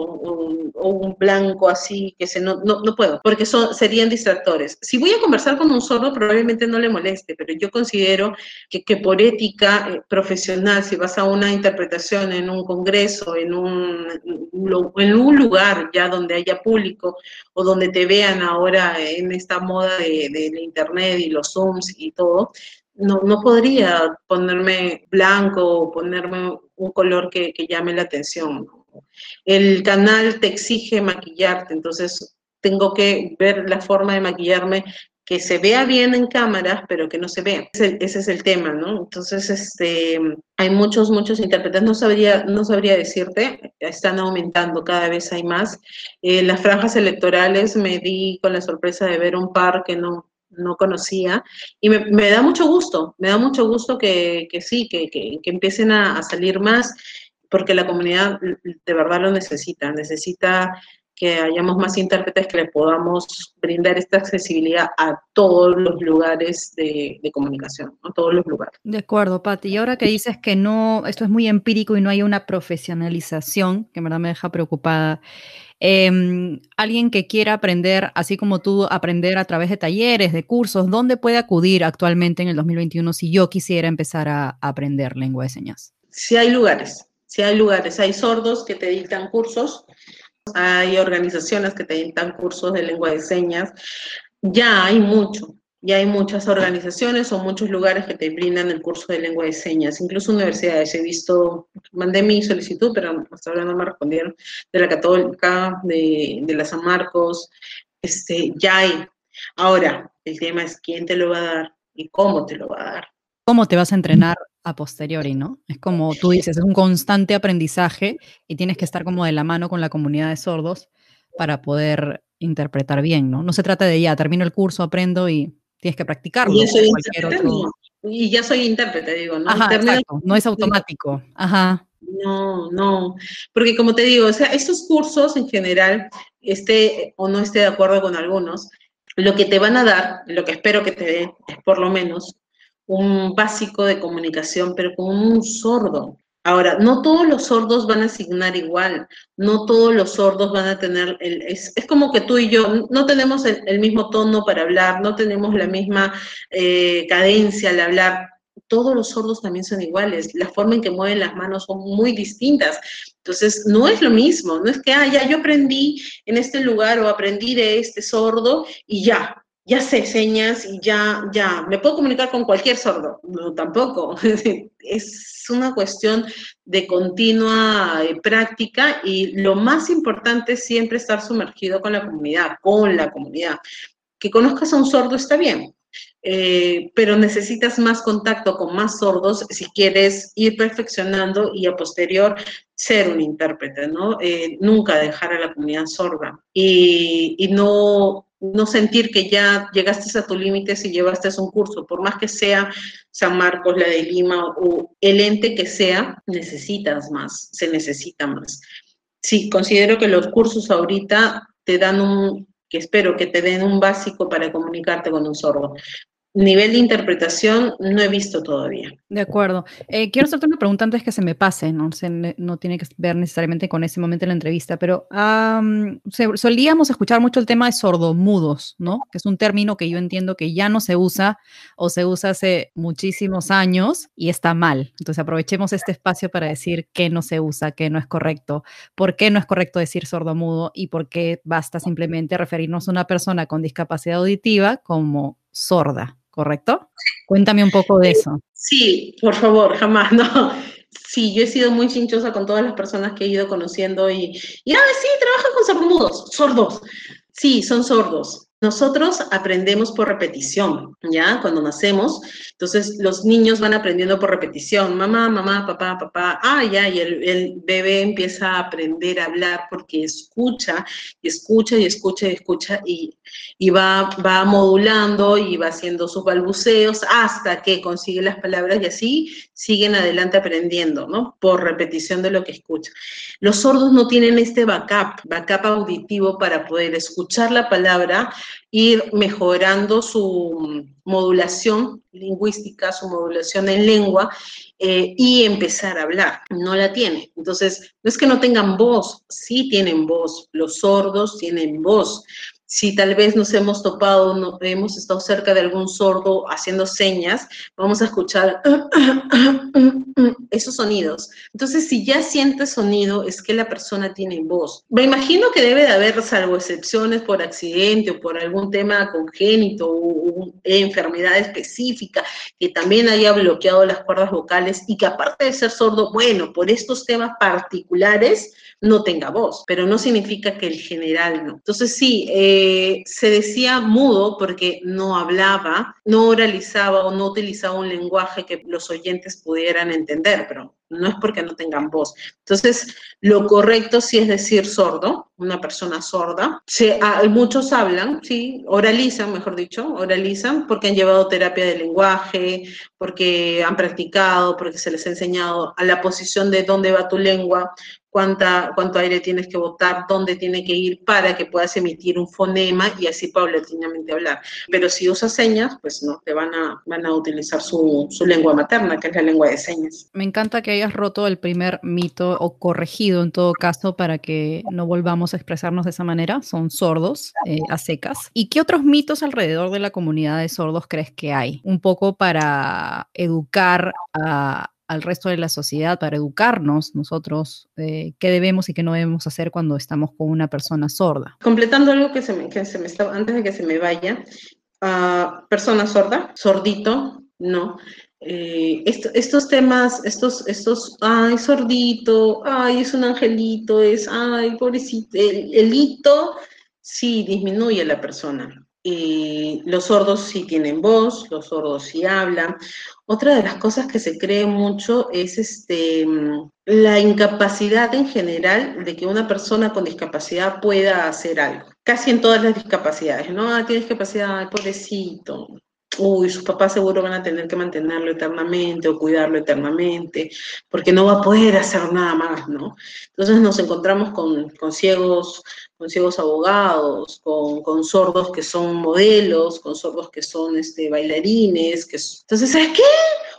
o un blanco así, que se, no, no, no puedo, porque son, serían distractores. Si voy a conversar con un sordo, probablemente no le moleste, pero yo considero que, que por ética eh, profesional, si vas a una interpretación en un congreso, en un, en un lugar ya donde haya público o donde te vean ahora en esta moda de, de internet y los Zooms y todo, no, no podría ponerme blanco o ponerme un color que, que llame la atención. El canal te exige maquillarte, entonces tengo que ver la forma de maquillarme que se vea bien en cámaras, pero que no se vea. Ese, es el tema, ¿no? Entonces, este, hay muchos, muchos intérpretes. No sabría, no sabría decirte, están aumentando, cada vez hay más. Eh, las franjas electorales me di con la sorpresa de ver un par que no, no conocía y me, da mucho gusto, me da mucho gusto que, que sí, que, que, empiecen a, salir más, porque la comunidad de verdad lo necesita, necesita que hayamos más intérpretes que le podamos brindar esta accesibilidad a todos los lugares de, comunicación, a todos los lugares. De acuerdo, Pati. Y ahora que dices que no, esto es muy empírico y no hay una profesionalización, que en verdad me deja preocupada, eh, alguien que quiera aprender, así como tú, aprender a través de talleres, de cursos, ¿dónde puede acudir actualmente en el 2021 si yo quisiera empezar a, aprender lengua de señas? Sí hay lugares, sí hay lugares. Hay sordos que te dictan cursos, hay organizaciones que te dictan cursos de lengua de señas. Ya hay mucho, ya hay muchas organizaciones o muchos lugares que te brindan el curso de lengua de señas, incluso universidades. He visto, mandé mi solicitud, pero hasta ahora no me respondieron, de la Católica, de, de la San Marcos, este, ya hay. Ahora, el tema es quién te lo va a dar y cómo te lo va a dar. ¿Cómo te vas a entrenar a posteriori, no? Es como tú dices, es un constante aprendizaje y tienes que estar como de la mano con la comunidad de sordos para poder interpretar bien, ¿no? No se trata de ya, termino el curso, aprendo y tienes que practicarlo. Y, y ya soy intérprete, digo, ¿no? Ajá, no es automático. Ajá. No, no, porque como te digo, o sea, estos cursos en general, esté o no esté de acuerdo con algunos, lo que te van a dar, lo que espero que te den, es por lo menos un básico de comunicación, pero con un sordo. Ahora, no todos los sordos van a asignar igual, no todos los sordos van a tener, el, es, como que tú y yo no tenemos el, mismo tono para hablar, no tenemos la misma eh, cadencia al hablar, todos los sordos también son iguales, la forma en que mueven las manos son muy distintas. Entonces, no es lo mismo, no es que, ah, ya yo aprendí en este lugar o aprendí de este sordo y ya, ya sé señas y ya, ya, me puedo comunicar con cualquier sordo. No, tampoco. es una cuestión de continua eh, práctica y lo más importante es siempre estar sumergido con la comunidad, con la comunidad. Que conozcas a un sordo está bien, eh, pero necesitas más contacto con más sordos si quieres ir perfeccionando y a posterior ser un intérprete, ¿no? Eh, nunca dejar a la comunidad sorda y, y no no sentir que ya llegaste a tu límite si llevaste un curso, por más que sea San Marcos, la de Lima o el ente que sea, necesitas más, se necesita más. Sí, considero que los cursos ahorita te dan un, que espero que te den un básico para comunicarte con un sordo. Nivel de interpretación no he visto todavía. De acuerdo. Eh, quiero hacerte una pregunta antes que se me pase, ¿no? no tiene que ver necesariamente con ese momento en la entrevista, pero solíamos escuchar mucho el tema de sordomudos, ¿no? Que es un término que yo entiendo que ya no se usa o se usa hace muchísimos años y está mal. Entonces aprovechemos este espacio para decir qué no se usa, qué no es correcto, por qué no es correcto decir sordomudo y por qué basta simplemente referirnos a una persona con discapacidad auditiva como sorda. ¿Correcto? Cuéntame un poco de eso. Sí, por favor, jamás, no. Sí, yo he sido muy chinchosa con todas las personas que he ido conociendo y, y ah, sí, trabajan con sordomudos, sordos. Sí, son sordos. Nosotros aprendemos por repetición, ¿ya? Cuando nacemos, entonces los niños van aprendiendo por repetición, mamá, mamá, papá, papá, ah, ya, y el, bebé empieza a aprender a hablar porque escucha, y escucha, y escucha, y escucha, y, y va, va modulando y va haciendo sus balbuceos hasta que consigue las palabras y así siguen adelante aprendiendo, ¿no? Por repetición de lo que escucha. Los sordos no tienen este backup, backup auditivo para poder escuchar la palabra ir mejorando su modulación lingüística, su modulación en lengua eh, y empezar a hablar. No la tiene. Entonces, no es que no tengan voz, sí tienen voz. Los sordos tienen voz si tal vez nos hemos topado, no, hemos estado cerca de algún sordo haciendo señas, vamos a escuchar esos sonidos. Entonces, si ya sientes sonido, es que la persona tiene voz. Me imagino que debe de haber, salvo excepciones por accidente o por algún tema congénito o, enfermedad específica que también haya bloqueado las cuerdas vocales y que aparte de ser sordo, bueno, por estos temas particulares, no tenga voz, pero no significa que el general no. Entonces sí, eh, se decía mudo porque no hablaba, no oralizaba o no utilizaba un lenguaje que los oyentes pudieran entender, pero no es porque no tengan voz. Entonces, lo correcto sí es decir sordo, una persona sorda. Ah, muchos hablan, sí, oralizan, mejor dicho, oralizan porque han llevado terapia de lenguaje, porque han practicado, porque se les ha enseñado a la posición de dónde va tu lengua, cuánta, cuánto aire tienes que botar, dónde tiene que ir para que puedas emitir un fonema y así paulatinamente hablar. Pero si usas señas, pues no, te van a, van a utilizar su, su lengua materna, que es la lengua de señas. Me encanta que hayas roto el primer mito o corregido en todo caso para que no volvamos expresarnos de esa manera. Son sordos eh, a secas. ¿Y qué otros mitos alrededor de la comunidad de sordos crees que hay? Un poco para educar al resto de la sociedad para educarnos nosotros eh, qué debemos y qué no debemos hacer cuando estamos con una persona sorda. Completando algo que se me, que se me está, antes de que se me vaya, uh, persona sorda, sordito, no. Eh, estos temas, estos, estos, ay, sordito, ay, es un angelito, es, ay, pobrecito, el, hito sí disminuye la persona y los sordos sí tienen voz, los sordos sí hablan. Otra de las cosas que se cree mucho es este, la incapacidad en general de que una persona con discapacidad pueda hacer algo. Casi en todas las discapacidades, ¿no? Ah, tienes discapacidad, pobrecito, uy, sus papás seguro van a tener que mantenerlo eternamente o cuidarlo eternamente, porque no va a poder hacer nada más, ¿no? Entonces nos encontramos con, con ciegos, con ciegos abogados, con, con, sordos que son modelos, con sordos que son este, bailarines, que... entonces, ¿sabes qué?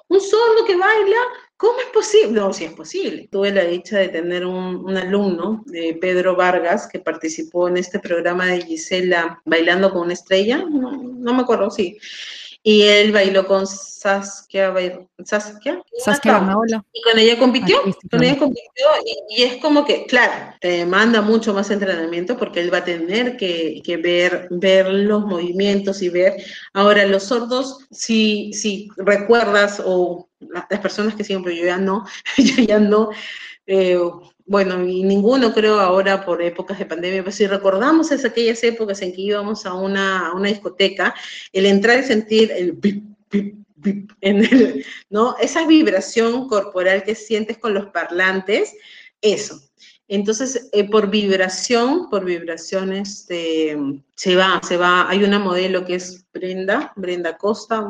Un sordo que baila ¿Cómo es posible? No, sí es posible. Tuve la dicha de tener un, un, alumno, de Pedro Vargas, que participó en este programa de Gisela Bailando con una estrella, no, no me acuerdo, sí. Y él bailó con Saskia, Saskia, Saskia y con ella compitió, con ella compitió y, es como que, claro, te demanda mucho más entrenamiento porque él va a tener que, que, ver, ver los movimientos y ver, ahora los sordos, si, si recuerdas o las personas que siempre, yo ya no, yo ya no, eh, bueno, y ninguno creo ahora por épocas de pandemia, pero si recordamos es aquellas épocas en que íbamos a una, una discoteca, el entrar y sentir el bip, bip, bip, en el, ¿no? Esa vibración corporal que sientes con los parlantes, eso. Entonces, eh, por vibración, por vibraciones, este, se va, se va. Hay una modelo que es Brenda, Brenda Costa,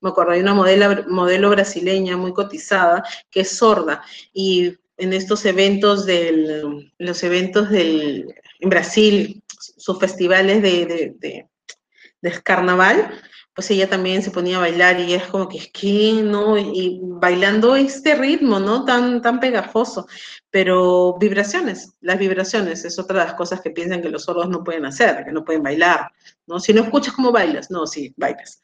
me acuerdo, hay una modelo, modelo brasileña muy cotizada que es sorda y en estos eventos del, los eventos del, en Brasil, sus festivales de, de, de, carnaval, pues ella también se ponía a bailar y es como que que, ¿no? Y bailando este ritmo, ¿no? Tan, tan pegajoso, pero vibraciones, las vibraciones es otra de las cosas que piensan que los sordos no pueden hacer, que no pueden bailar, ¿no? Si no escuchas cómo bailas, no, sí, bailas.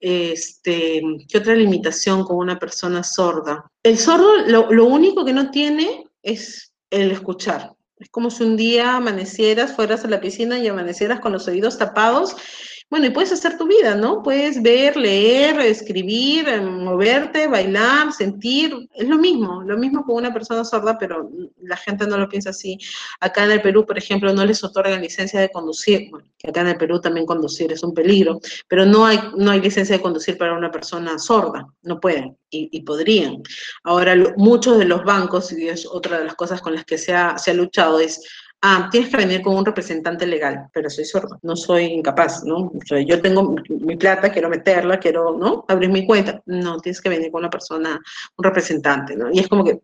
Este, ¿Qué otra limitación con una persona sorda? El sordo lo, lo único que no tiene es el escuchar. Es como si un día amanecieras, fueras a la piscina y amanecieras con los oídos tapados bueno, y puedes hacer tu vida, ¿no? Puedes ver, leer, escribir, eh, moverte, bailar, sentir, es lo mismo, lo mismo con una persona sorda, pero la gente no lo piensa así. Acá en el Perú, por ejemplo, no les otorgan licencia de conducir, bueno, acá en el Perú también conducir es un peligro, pero no hay, no hay licencia de conducir para una persona sorda, no pueden y, podrían. Ahora, muchos de los bancos, y es otra de las cosas con las que se ha, se ha luchado, es ah, tienes que venir con un representante legal, pero soy sordo, no soy incapaz, ¿no? O sea, yo tengo mi plata, quiero meterla, quiero, ¿no? Abrir mi cuenta. No, tienes que venir con una persona, un representante, ¿no? Y es como que,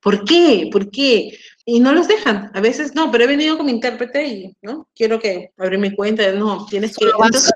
¿por qué? ¿Por qué? Y no los dejan. A veces, no, pero he venido con mi intérprete y, ¿no? Quiero que abrir mi cuenta. No, tienes que...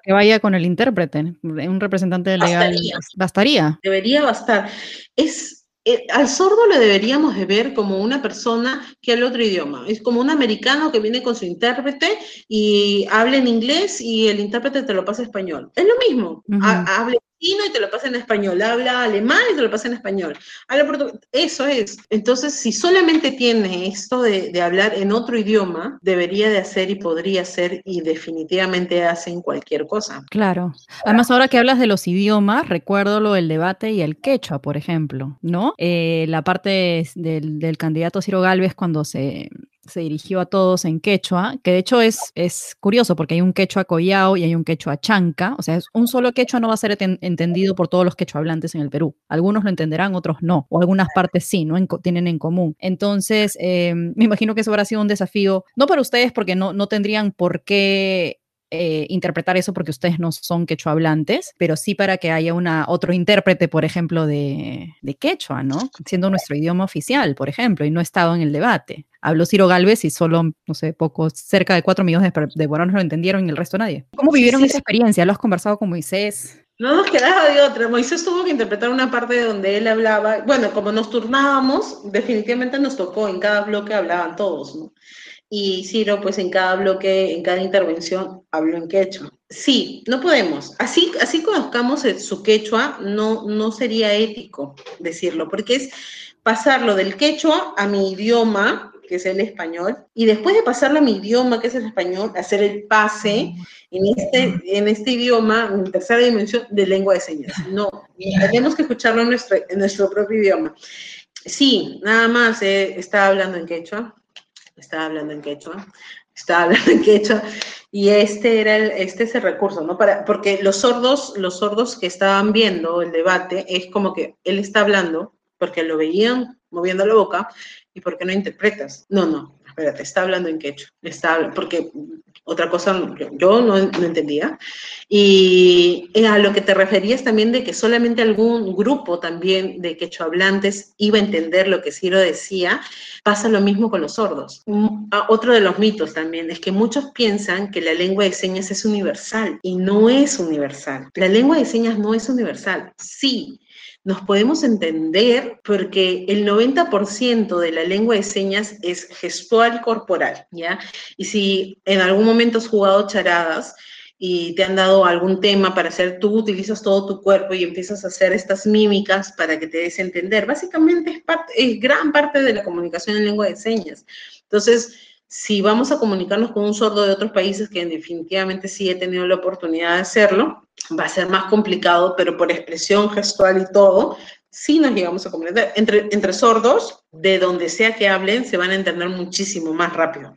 que vaya con el intérprete, un representante legal. Bastaría. bastaría. Debería bastar. Es eh, al sordo le deberíamos de ver como una persona que habla otro idioma. Es como un americano que viene con su intérprete y habla en inglés y el intérprete te lo pasa en español. Es lo mismo. Habla chino y te lo pasa en español. Habla alemán y te lo pasa en español. Habla. Eso es. Entonces, si solamente tiene esto de, de, hablar en otro idioma, debería de hacer y podría hacer y definitivamente hacen cualquier cosa. Claro. Además, ahora que hablas de los idiomas, recuerdo lo del debate y el quechua, por ejemplo, ¿no? Eh, la parte del, del candidato Ciro Galvez cuando se se dirigió a todos en quechua, que de hecho es, es curioso porque hay un quechua collao y hay un quechua chanca, o sea, un solo quechua no va a ser entendido por todos los quechua hablantes en el Perú. Algunos lo entenderán, otros no, o algunas partes sí, ¿no? tienen en común. Entonces, em, me imagino que eso habrá sido un desafío, no para ustedes porque no, no tendrían por qué eh, interpretar eso porque ustedes no son quechua hablantes, pero sí para que haya una, otro intérprete, por ejemplo, de, de quechua, ¿no? Siendo nuestro idioma oficial, por ejemplo, y no he estado en el debate. Habló Ciro Galvez y solo, no sé, pocos, cerca de cuatro millones de, de lo entendieron y el resto nadie. ¿Cómo vivieron esa experiencia? ¿Lo has conversado con Moisés? No nos quedaba de otra. Moisés tuvo que interpretar una parte donde él hablaba. Bueno, como nos turnábamos, definitivamente nos tocó, en cada bloque hablaban todos, ¿no? Y Ciro, pues en cada bloque, en cada intervención, habló en quechua. Sí, no podemos. Así, así conozcamos su quechua, no, no sería ético decirlo, porque es pasarlo del quechua a mi idioma, que es el español, y después de pasarlo a mi idioma, que es el español, hacer el pase en este, en este idioma, en tercera dimensión, de lengua de señas. No, tenemos que escucharlo en nuestro, en nuestro propio idioma. Sí, nada más eh, estaba hablando en quechua estaba hablando en quechua. estaba hablando en quechua, y este era el, este es el recurso, ¿no? Para, porque los sordos, los sordos que estaban viendo el debate, es como que él está hablando, porque lo veían moviendo la boca, y porque no interpretas. No, no, espérate, está hablando en quechua, está, porque otra cosa yo no, entendía. Y a lo que te referías también de que solamente algún grupo también de quechohablantes iba a entender lo que Ciro decía, pasa lo mismo con los sordos. Mm, otro de los mitos también es que muchos piensan que la lengua de señas es universal y no es universal. La lengua de señas no es universal. Sí, nos podemos entender porque el 90% de la lengua de señas es gestual corporal, ¿ya? Y si en algún momento has jugado charadas, y te han dado algún tema para hacer, tú utilizas todo tu cuerpo y empiezas a hacer estas mímicas para que te des entender. Básicamente es, es gran parte de la comunicación en lengua de señas. Entonces, si vamos a comunicarnos con un sordo de otros países, que definitivamente sí he tenido la oportunidad de hacerlo, va a ser más complicado, pero por expresión gestual y todo, sí nos llegamos a comprender. Entre, entre sordos, de donde sea que hablen, se van a entender muchísimo más rápido.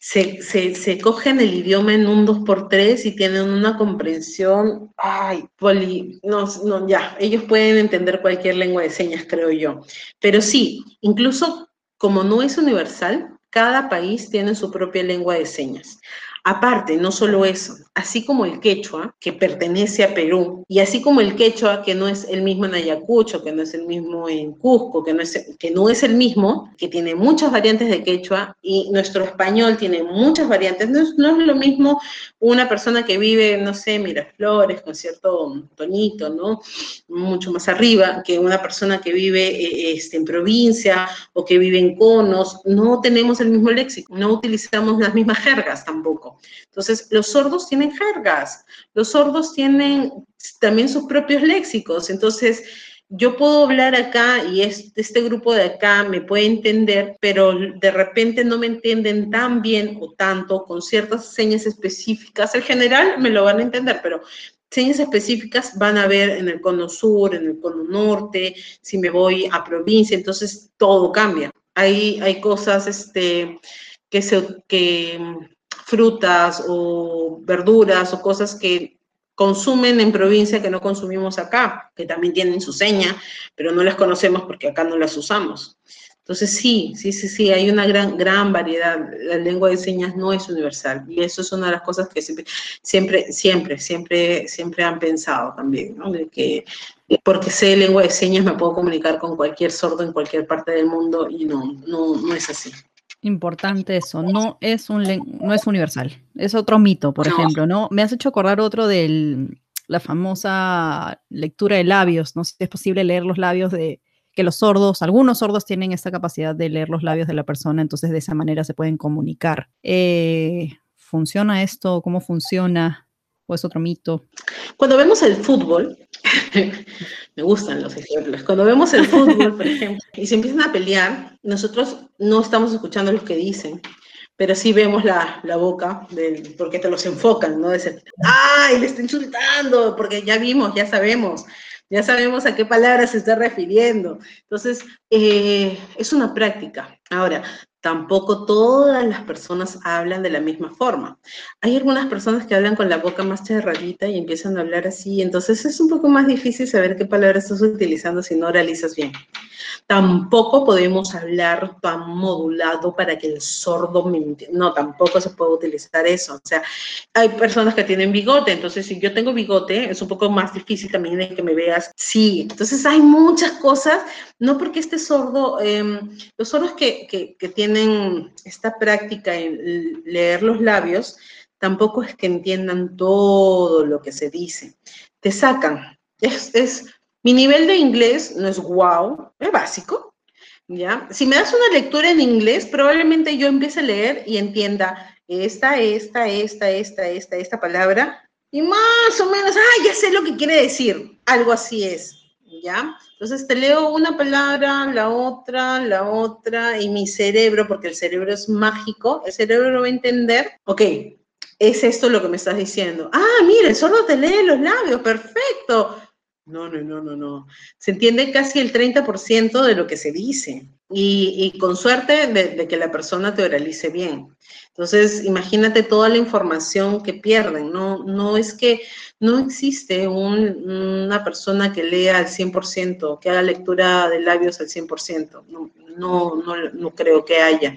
Se, se, se cogen el idioma en un 2x3 y tienen una comprensión, ay, poli, no, no, ya, ellos pueden entender cualquier lengua de señas, creo yo. Pero sí, incluso como no es universal, cada país tiene su propia lengua de señas. Aparte, no solo eso, así como el quechua, que pertenece a Perú, y así como el quechua, que no es el mismo en Ayacucho, que no es el mismo en Cusco, que no es, que no es el mismo, que tiene muchas variantes de quechua, y nuestro español tiene muchas variantes, no es, lo mismo una persona que vive, no sé, Miraflores, con cierto tonito, ¿no? Mucho más arriba, que una persona que vive eh, este, en provincia o que vive en conos, no tenemos el mismo léxico, no utilizamos las mismas jergas tampoco. Entonces, los sordos tienen jergas, los sordos tienen también sus propios léxicos. Entonces, yo puedo hablar acá y este, grupo de acá me puede entender, pero de repente no me entienden tan bien o tanto con ciertas señas específicas. En general me lo van a entender, pero señas específicas van a ver en el cono sur, en el cono norte, si me voy a provincia, entonces todo cambia. Hay, hay cosas este, que, se, que frutas o verduras o cosas que consumen en provincia que no consumimos acá, que también tienen su seña, pero no las conocemos porque acá no las usamos. Entonces sí, sí, sí, sí, hay una gran, gran variedad. La lengua de señas no es universal y eso es una de las cosas que siempre, siempre, siempre, siempre, siempre han pensado también, ¿no? De que porque sé lengua de señas me puedo comunicar con cualquier sordo en cualquier parte del mundo y no, no, no es así. Importante eso, no es, un no es universal, es otro mito, por ejemplo, ¿no? Me has hecho acordar otro de la famosa lectura de labios, no sé si es posible leer los labios de que los sordos, algunos sordos tienen esta capacidad de leer los labios de la persona, entonces de esa manera se pueden comunicar. Eh, ¿Funciona esto? ¿Cómo funciona? ¿O es otro mito? Cuando vemos el fútbol, me gustan los ejemplos. Cuando vemos el fútbol, por ejemplo, y se empiezan a pelear, nosotros no estamos escuchando lo que dicen, pero sí vemos la, la boca, del, porque te los enfocan, ¿no? De ¡ay, le está insultando! Porque ya vimos, ya sabemos, ya sabemos a qué palabra se está refiriendo. Entonces, eh, es una práctica. Ahora, tampoco todas las personas hablan de la misma forma. Hay algunas personas que hablan con la boca más cerradita y empiezan a hablar así, entonces es un poco más difícil saber qué palabras estás utilizando si no realizas bien. Tampoco podemos hablar tan modulado para que el sordo me No, tampoco se puede utilizar eso. O sea, hay personas que tienen bigote, entonces si yo tengo bigote, es un poco más difícil también de que me veas. Sí, entonces hay muchas cosas, no porque este sordo, em, los sordos que, que, tienen esta práctica en leer los labios, tampoco es que entiendan todo lo que se dice. Te sacan. Es, es mi nivel de inglés no es wow, es básico, ¿ya? Si me das una lectura en inglés, probablemente yo empiece a leer y entienda esta, esta, esta, esta, esta, esta palabra, y más o menos, ah, ya sé lo que quiere decir, algo así es, Entonces te leo una palabra, la otra, la otra, y mi cerebro, porque el cerebro es mágico, el cerebro va a entender, ok, es esto lo que me estás diciendo. Ah, mira, el sordo te lee los labios, perfecto no, no, no, no, no. Se entiende casi el 30% de lo que se dice y, con suerte de, que la persona te oralice bien. Entonces, imagínate toda la información que pierden. No, no es que no existe una persona que lea al 100%, que haga lectura de labios al 100%. No, no, no, no creo que haya.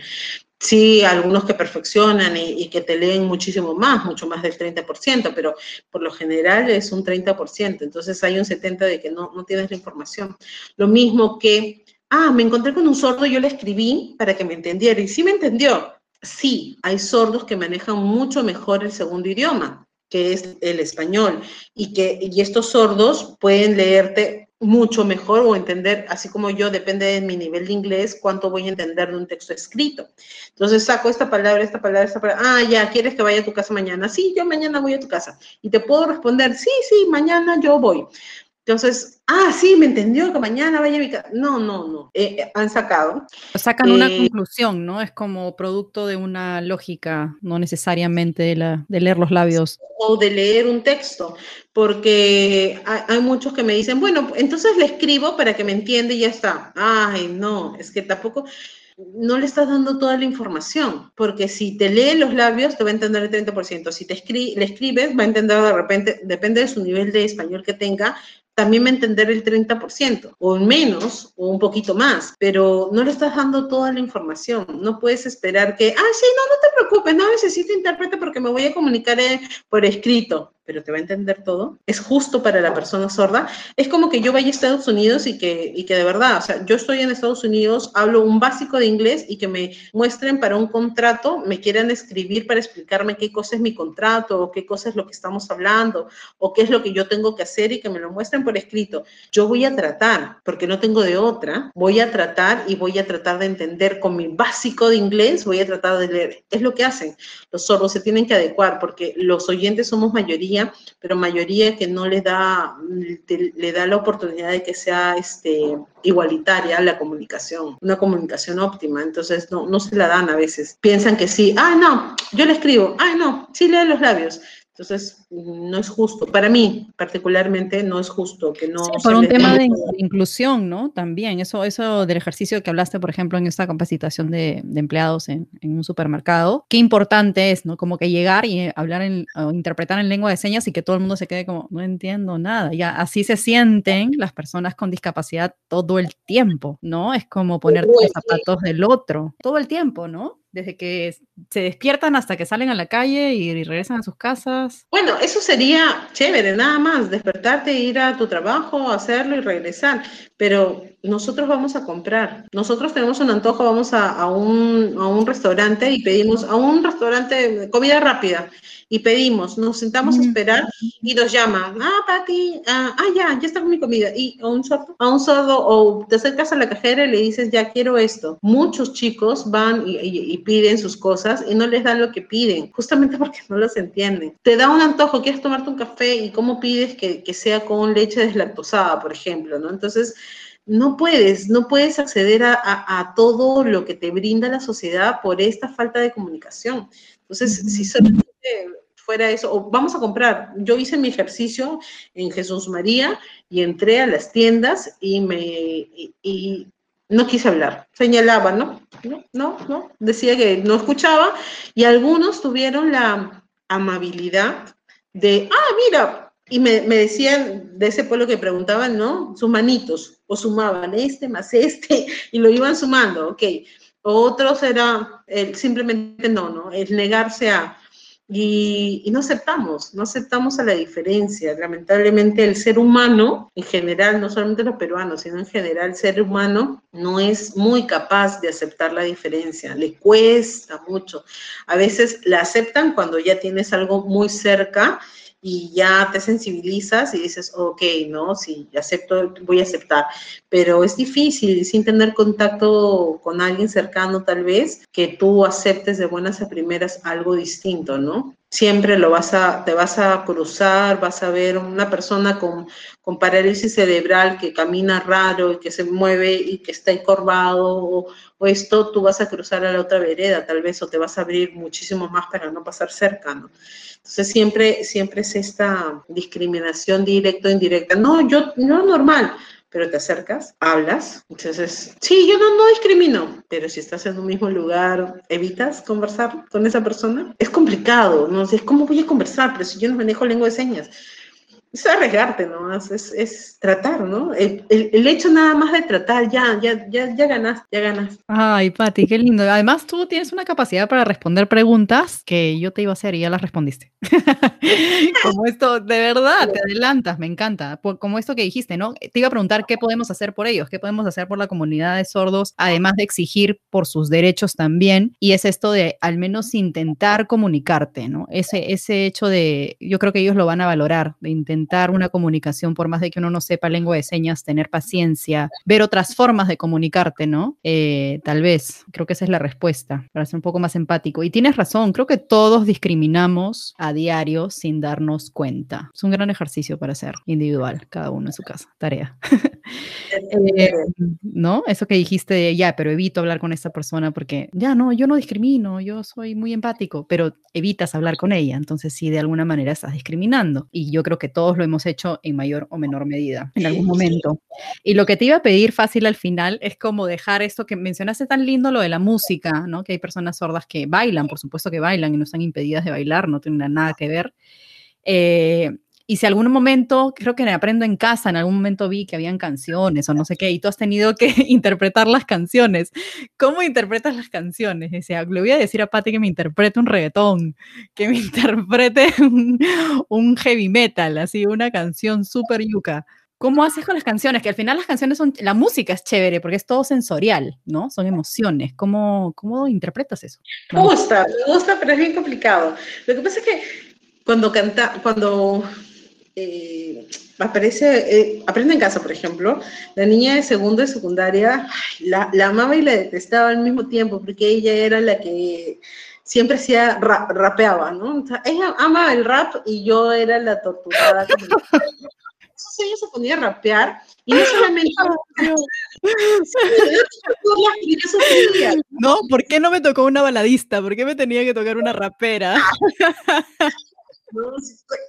Sí, algunos que perfeccionan y, que te leen muchísimo más, mucho más del 30%, pero por lo general es un 30%, entonces hay un 70% de que no, no tienes la información. Lo mismo que, ah, me encontré con un sordo, yo le escribí para que me entendiera y sí me entendió. Sí, hay sordos que manejan mucho mejor el segundo idioma, que es el español, y que y estos sordos pueden leerte mucho mejor o entender, así como yo, depende de mi nivel de inglés, cuánto voy a entender de un texto escrito. Entonces saco esta palabra, esta palabra, esta palabra. Ah, ya, ¿quieres que vaya a tu casa mañana? Sí, yo mañana voy a tu casa. Y te puedo responder, sí, sí, mañana yo voy. Entonces, ah, sí, me entendió que mañana vaya a mi casa. No, no, no. Eh, eh, han sacado. Sacan una eh, conclusión, ¿no? Es como producto de una lógica, no necesariamente de, la, de leer los labios. O de leer un texto, porque hay, hay, muchos que me dicen, bueno, entonces le escribo para que me entienda y ya está. Ay, no, es que tampoco no le estás dando toda la información, porque si te lee los labios te va a entender el 30%, si te le escribes va a entender de repente, depende de su nivel de español que tenga, también va a entender el 30%, o menos, o un poquito más, pero no le estás dando toda la información. No puedes esperar que, ah, sí, no, no te preocupes, no necesito intérprete porque me voy a comunicar eh, por escrito pero te va a entender todo, es justo para la persona sorda. Es como que yo vaya a Estados Unidos y que, y que de verdad, o sea, yo estoy en Estados Unidos, hablo un básico de inglés y que me muestren para un contrato, me quieran escribir para explicarme qué cosa es mi contrato o qué cosa es lo que estamos hablando o qué es lo que yo tengo que hacer y que me lo muestren por escrito. Yo voy a tratar, porque no tengo de otra, voy a tratar y voy a tratar de entender con mi básico de inglés, voy a tratar de leer. Es lo que hacen. Los sordos se tienen que adecuar porque los oyentes somos mayoría pero mayoría que no le da, le da la oportunidad de que sea este, igualitaria la comunicación, una comunicación óptima. Entonces no, no se la dan a veces. Piensan que sí, ah, no, yo le escribo, ah, no, sí lee los labios. Entonces, no es justo. Para mí, particularmente, no es justo que no. por un tema de inclusión, ¿no? También, eso, eso del ejercicio que hablaste, por ejemplo, en esta capacitación de, empleados en, un supermercado, qué importante es, ¿no? Como que llegar y hablar en, o interpretar en lengua de señas y que todo el mundo se quede como, no entiendo nada. Ya así se sienten las personas con discapacidad todo el tiempo, ¿no? Es como ponerte los zapatos del otro, todo el tiempo, ¿no? Desde que se despiertan hasta que salen a la calle y regresan a sus casas. Bueno, eso sería chévere, nada más, despertarte, ir a tu trabajo, hacerlo y regresar, pero nosotros vamos a comprar, nosotros tenemos un antojo, vamos a, un, a un restaurante y pedimos, a un restaurante comida rápida, y pedimos, nos sentamos a esperar y nos llaman, ah, Pati, ah, ah, ya, ya está con mi comida. Y a un sordo, a un sordo, o te acercas a la cajera y le dices, ya quiero esto. Muchos chicos van y, piden sus cosas y no les dan lo que piden, justamente porque no los entienden. Te da un antojo, quieres tomarte un café y cómo pides que, que sea con leche deslactosada, por ejemplo, ¿no? Entonces, no puedes, no puedes acceder a, a, todo lo que te brinda la sociedad por esta falta de comunicación. Entonces, si solamente fuera eso, o vamos a comprar, yo hice mi ejercicio en Jesús María y entré a las tiendas y me, y, no quise hablar, señalaba, ¿no? No, no, no, decía que no escuchaba y algunos tuvieron la amabilidad de, ah, mira, y me, me, decían de ese pueblo que preguntaban, ¿no? Sus manitos, o sumaban este más este, y lo iban sumando, ok. Otros era el, simplemente no, ¿no? El negarse a, y, no aceptamos, no aceptamos a la diferencia. Lamentablemente el ser humano, en general, no solamente los peruanos, sino en general el ser humano no es muy capaz de aceptar la diferencia, le cuesta mucho. A veces la aceptan cuando ya tienes algo muy cerca y ya te sensibilizas y dices, ok, no, sí, acepto, voy a aceptar. Pero es difícil, sin tener contacto con alguien cercano tal vez, que tú aceptes de buenas a primeras algo distinto, ¿no? Siempre lo vas a, te vas a cruzar, vas a ver una persona con, con parálisis cerebral que camina raro y que se mueve y que está encorvado o, esto, tú vas a cruzar a la otra vereda tal vez o te vas a abrir muchísimo más para no pasar cerca, ¿no? Entonces siempre, siempre es esta discriminación directa o indirecta. No, yo, no normal, pero te acercas, hablas. Entonces, sí, yo no, no discrimino, pero si estás en un mismo lugar, evitas conversar con esa persona. Es complicado, ¿no? Es como voy a conversar, pero si yo no manejo lengua de señas es arriesgarte, ¿no? Es, es, tratar, ¿no? El, el, hecho nada más de tratar, ya, ya, ya, ya ganas, ya ganas. Ay, Pati, qué lindo. Además, tú tienes una capacidad para responder preguntas que yo te iba a hacer y ya las respondiste. como esto, de verdad, te adelantas, me encanta. Como esto que dijiste, ¿no? Te iba a preguntar qué podemos hacer por ellos, qué podemos hacer por la comunidad de sordos, además de exigir por sus derechos también. Y es esto de al menos intentar comunicarte, ¿no? Ese, ese hecho de, yo creo que ellos lo van a valorar, de intentar una comunicación, por más de que uno no sepa lengua de señas, tener paciencia, ver otras formas de comunicarte, ¿no? Eh, tal vez, creo que esa es la respuesta, para ser un poco más empático. Y tienes razón, creo que todos discriminamos a diario sin darnos cuenta. Es un gran ejercicio para hacer individual, cada uno en su casa, tarea. Eh, ¿No? Eso que dijiste de ya, pero evito hablar con esta persona porque ya no, yo no discrimino, yo soy muy empático, pero evitas hablar con ella, entonces sí, de alguna manera estás discriminando. Y yo creo que todos lo hemos hecho en mayor o menor medida en algún momento. Y lo que te iba a pedir fácil al final es como dejar esto que mencionaste tan lindo, lo de la música, ¿no? Que hay personas sordas que bailan, por supuesto que bailan y no están impedidas de bailar, no tienen nada que ver. Eh, y si algún momento, creo que en Aprendo en Casa, en algún momento vi que habían canciones o no sé qué, y tú has tenido que interpretar las canciones. ¿Cómo interpretas las canciones? O sea, le voy a decir a Patti que me interprete un reggaetón, que me interprete un, heavy metal, así, una canción súper yuca. ¿Cómo haces con las canciones? Que al final las canciones son, la música es chévere porque es todo sensorial, ¿no? Son emociones. ¿Cómo, cómo interpretas eso? Me gusta, me gusta, pero es bien complicado. Lo que pasa es que cuando canta, cuando eh, aparece, eh, aprende en casa, por ejemplo, la niña de segundo y secundaria la, la, amaba y la detestaba al mismo tiempo, porque ella era la que siempre hacía, rapeaba, ¿no? ella amaba el rap y yo era la torturada. Entonces ella se ponía a rapear y no solamente... no, ¿por qué no me tocó una baladista? ¿Por qué me tenía que tocar una rapera?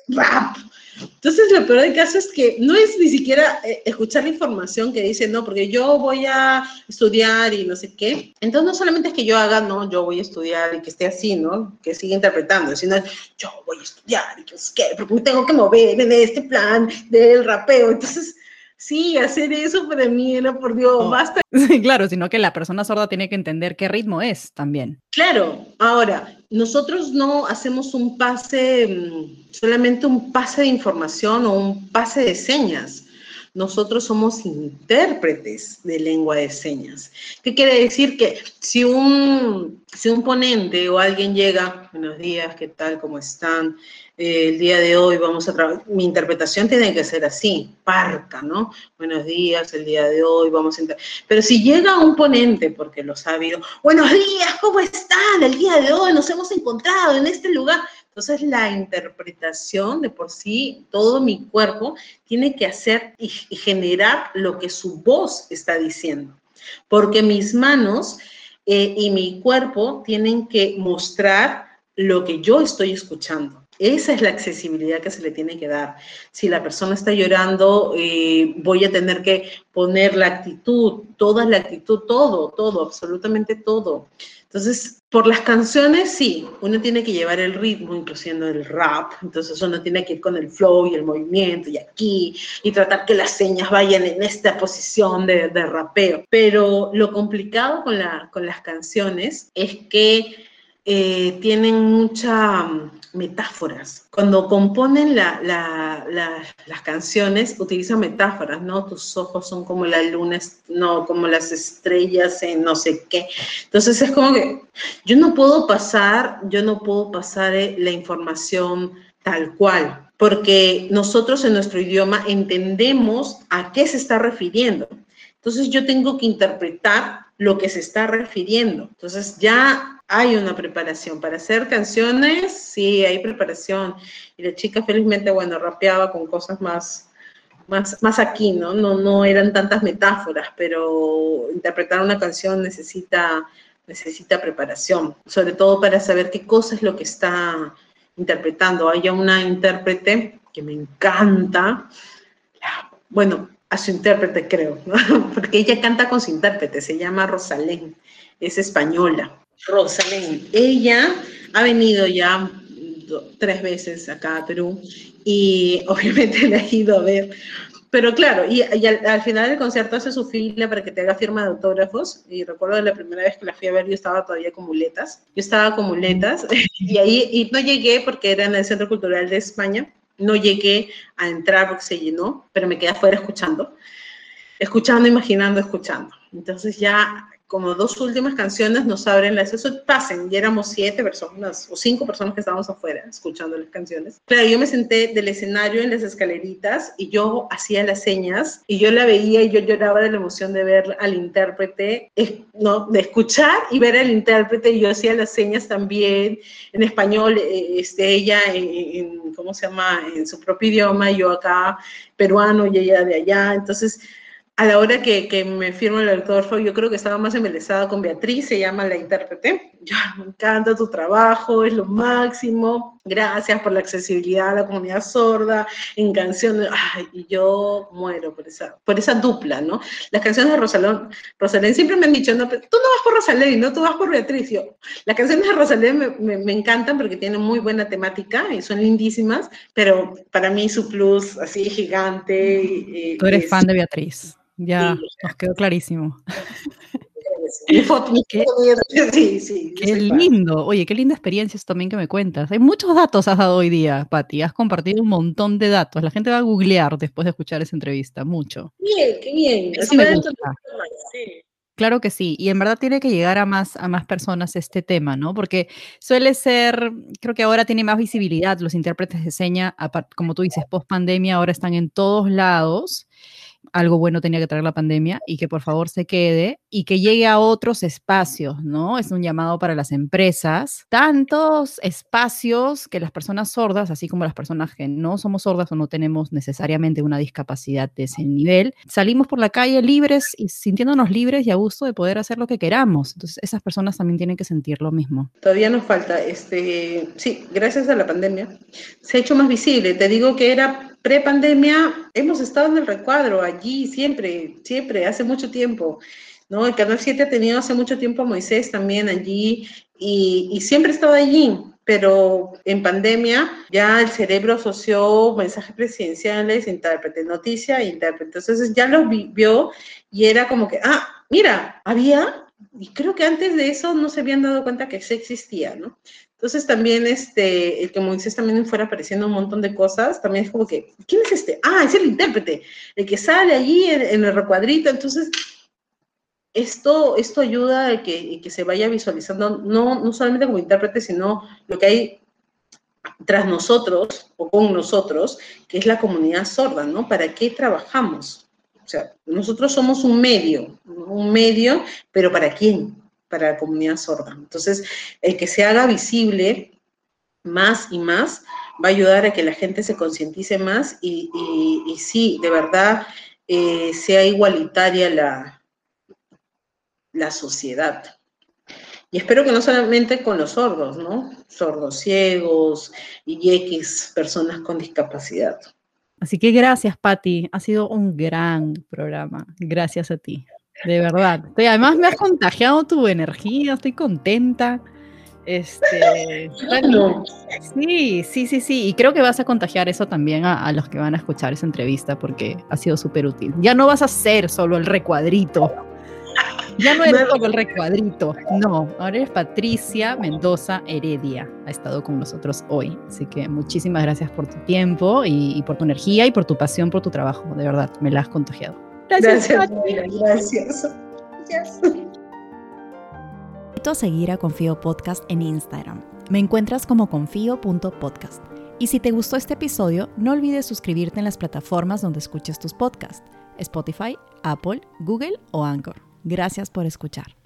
rap. Entonces, lo peor del caso es que no es ni siquiera eh, escuchar la información que dice, no, porque yo voy a estudiar y no sé qué. Entonces, no solamente es que yo haga, no, yo voy a estudiar y que esté así, ¿no? Que siga interpretando, sino yo voy a estudiar y que es que, porque me tengo que mover en este plan del rapeo. Entonces, Sí, hacer eso para mí era por Dios, basta. Sí, claro, sino que la persona sorda tiene que entender qué ritmo es también. Claro, ahora, nosotros no hacemos un pase, mm, solamente un pase de información o un pase de señas. Nosotros somos intérpretes de lengua de señas. ¿Qué quiere decir? Que si un, si un ponente o alguien llega, buenos días, ¿qué tal? ¿Cómo están? Eh, el día de hoy vamos a trabajar, mi interpretación tiene que ser así, parca, ¿no? Buenos días, el día de hoy vamos a... Pero si llega un ponente, porque lo ha habido, buenos días, ¿cómo están? El día de hoy nos hemos encontrado en este lugar. Entonces la interpretación de por sí, todo mi cuerpo tiene que hacer y generar lo que su voz está diciendo, porque mis manos eh, y mi cuerpo tienen que mostrar lo que yo estoy escuchando. Esa es la accesibilidad que se le tiene que dar. Si la persona está llorando, eh, voy a tener que poner la actitud, toda la actitud, todo, todo, absolutamente todo. Entonces, por las canciones, sí, uno tiene que llevar el ritmo, incluyendo el rap. Entonces, uno tiene que ir con el flow y el movimiento y aquí, y tratar que las señas vayan en esta posición de, de rapeo. Pero lo complicado con, la, con las canciones es que eh, tienen muchas mm, metáforas. Cuando componen las canciones, utilizan metáforas, ¿no? Tus ojos son como la luna, no, como las estrellas en no sé qué. Entonces es como que yo no puedo pasar, yo no puedo pasar eh, la información tal cual, porque nosotros en nuestro idioma entendemos a qué se está refiriendo. Entonces yo tengo que interpretar lo que se está refiriendo. Entonces ya hay una preparación. Para hacer canciones, sí, hay preparación. Y la chica felizmente, bueno, rapeaba con cosas más, más, más aquí, ¿no? ¿no? No eran tantas metáforas, pero interpretar una canción necesita, necesita preparación, sobre todo para saber qué cosa es lo que está interpretando. Hay una intérprete que me encanta, bueno, a su intérprete creo, porque ella canta con su intérprete, se llama Rosalén, es española. Rosalén, ella ha venido ya tres veces acá a Perú y obviamente la he ido a ver. Pero claro, y, al, final del concierto hace su fila para que te haga firma de autógrafos. Y recuerdo la primera vez que la fui a ver, yo estaba todavía con muletas. Yo estaba con muletas y ahí no llegué porque era en el Centro Cultural de España. No llegué a entrar porque se llenó, pero me quedé afuera escuchando. Escuchando, imaginando, escuchando. Entonces ya como dos últimas canciones nos abren las eso pasen y éramos siete personas o cinco personas que estábamos afuera escuchando las canciones. Claro yo me senté del escenario en las escaleritas y yo hacía las señas y yo la veía y yo lloraba de la emoción de ver al intérprete no de escuchar y ver al intérprete y yo hacía las señas también en español eh, este ella en, cómo se llama en su propio idioma yo acá peruano y ella de allá. Entonces a la hora que, que, me firma el autógrafo, yo creo que estaba más embelesada con Beatriz, se llama la intérprete. Yo, me encanta tu trabajo, es lo máximo. Gracias por la accesibilidad a la comunidad sorda en canciones. Ay, y yo muero por esa, por esa dupla, ¿no? Las canciones de Rosalén, Rosalén siempre me han dicho, no, tú no vas por Rosalén, no, tú vas por Beatriz. Yo, las canciones de Rosalén me, me, me encantan porque tienen muy buena temática y son lindísimas, pero para mí su plus así gigante. Eh, tú eres fan de Beatriz. Ya, nos quedó clarísimo. sí, sí, qué lindo. Oye, qué linda experiencia eso también que me cuentas. Hay muchos datos has dado hoy día, Patti. Has compartido un montón de datos. La gente va a googlear después de escuchar esa entrevista, mucho. Bien, qué bien. Claro que sí, y en verdad tiene que llegar a más, a más personas este tema, ¿no? Porque suele ser, creo que ahora tiene más visibilidad, los intérpretes de seña, como tú dices, post pandemia, ahora están en todos lados algo bueno tenía que traer la pandemia y que por favor se quede y que llegue a otros espacios, ¿no? Es un llamado para las empresas, tantos espacios que las personas sordas, así como las personas que no somos sordas o no tenemos necesariamente una discapacidad de ese nivel, salimos por la calle libres y sintiéndonos libres y a gusto de poder hacer lo que queramos. Entonces, esas personas también tienen que sentir lo mismo. Todavía nos falta, este, sí, gracias a la pandemia, se ha hecho más visible. Te digo que era pre-pandemia hemos estado en el recuadro allí siempre, siempre, hace mucho tiempo. ¿no? El Canal 7 ha tenido hace mucho tiempo a Moisés también allí y, siempre he estado allí, pero en pandemia ya el cerebro asoció mensajes presidenciales, intérprete, noticia, intérprete. Entonces ya los vio y era como que, ah, mira, había, y creo que antes de eso no se habían dado cuenta que sí existía, ¿no? Entonces también este, el que Moisés también fuera apareciendo un montón de cosas, también es como que, ¿quién es este? Ah, es el intérprete, el que sale allí en, el recuadrito. Entonces, esto, esto ayuda a que, se vaya visualizando, no, no solamente como intérprete, sino lo que hay tras nosotros o con nosotros, que es la comunidad sorda, ¿no? ¿Para qué trabajamos? O sea, nosotros somos un medio, un medio, pero ¿para quién? Para la comunidad sorda. Entonces, el que se haga visible más y más va a ayudar a que la gente se concientice más y, sí, de verdad, eh, sea igualitaria la, la sociedad. Y espero que no solamente con los sordos, ¿no? Sordos ciegos y X personas con discapacidad. Así que gracias, Patti. Ha sido un gran programa. Gracias a ti. De verdad. además me has contagiado tu energía, estoy contenta. Este, sí, sí, sí, sí. Y creo que vas a contagiar eso también a, los que van a escuchar esa entrevista porque ha sido súper útil. Ya no vas a ser solo el recuadrito. Ya no eres solo el recuadrito. No, ahora eres Patricia Mendoza Heredia. Ha estado con nosotros hoy. Así que muchísimas gracias por tu tiempo y, y por tu energía y por tu pasión por tu trabajo. De verdad, me la has contagiado. Gracias. Gracias. gracias. a seguir a Confío Podcast en Instagram. Me encuentras como confío.podcast. Y si te gustó este episodio, no olvides suscribirte en las plataformas donde escuches tus podcasts, Spotify, Apple, Google o Anchor. Gracias por escuchar.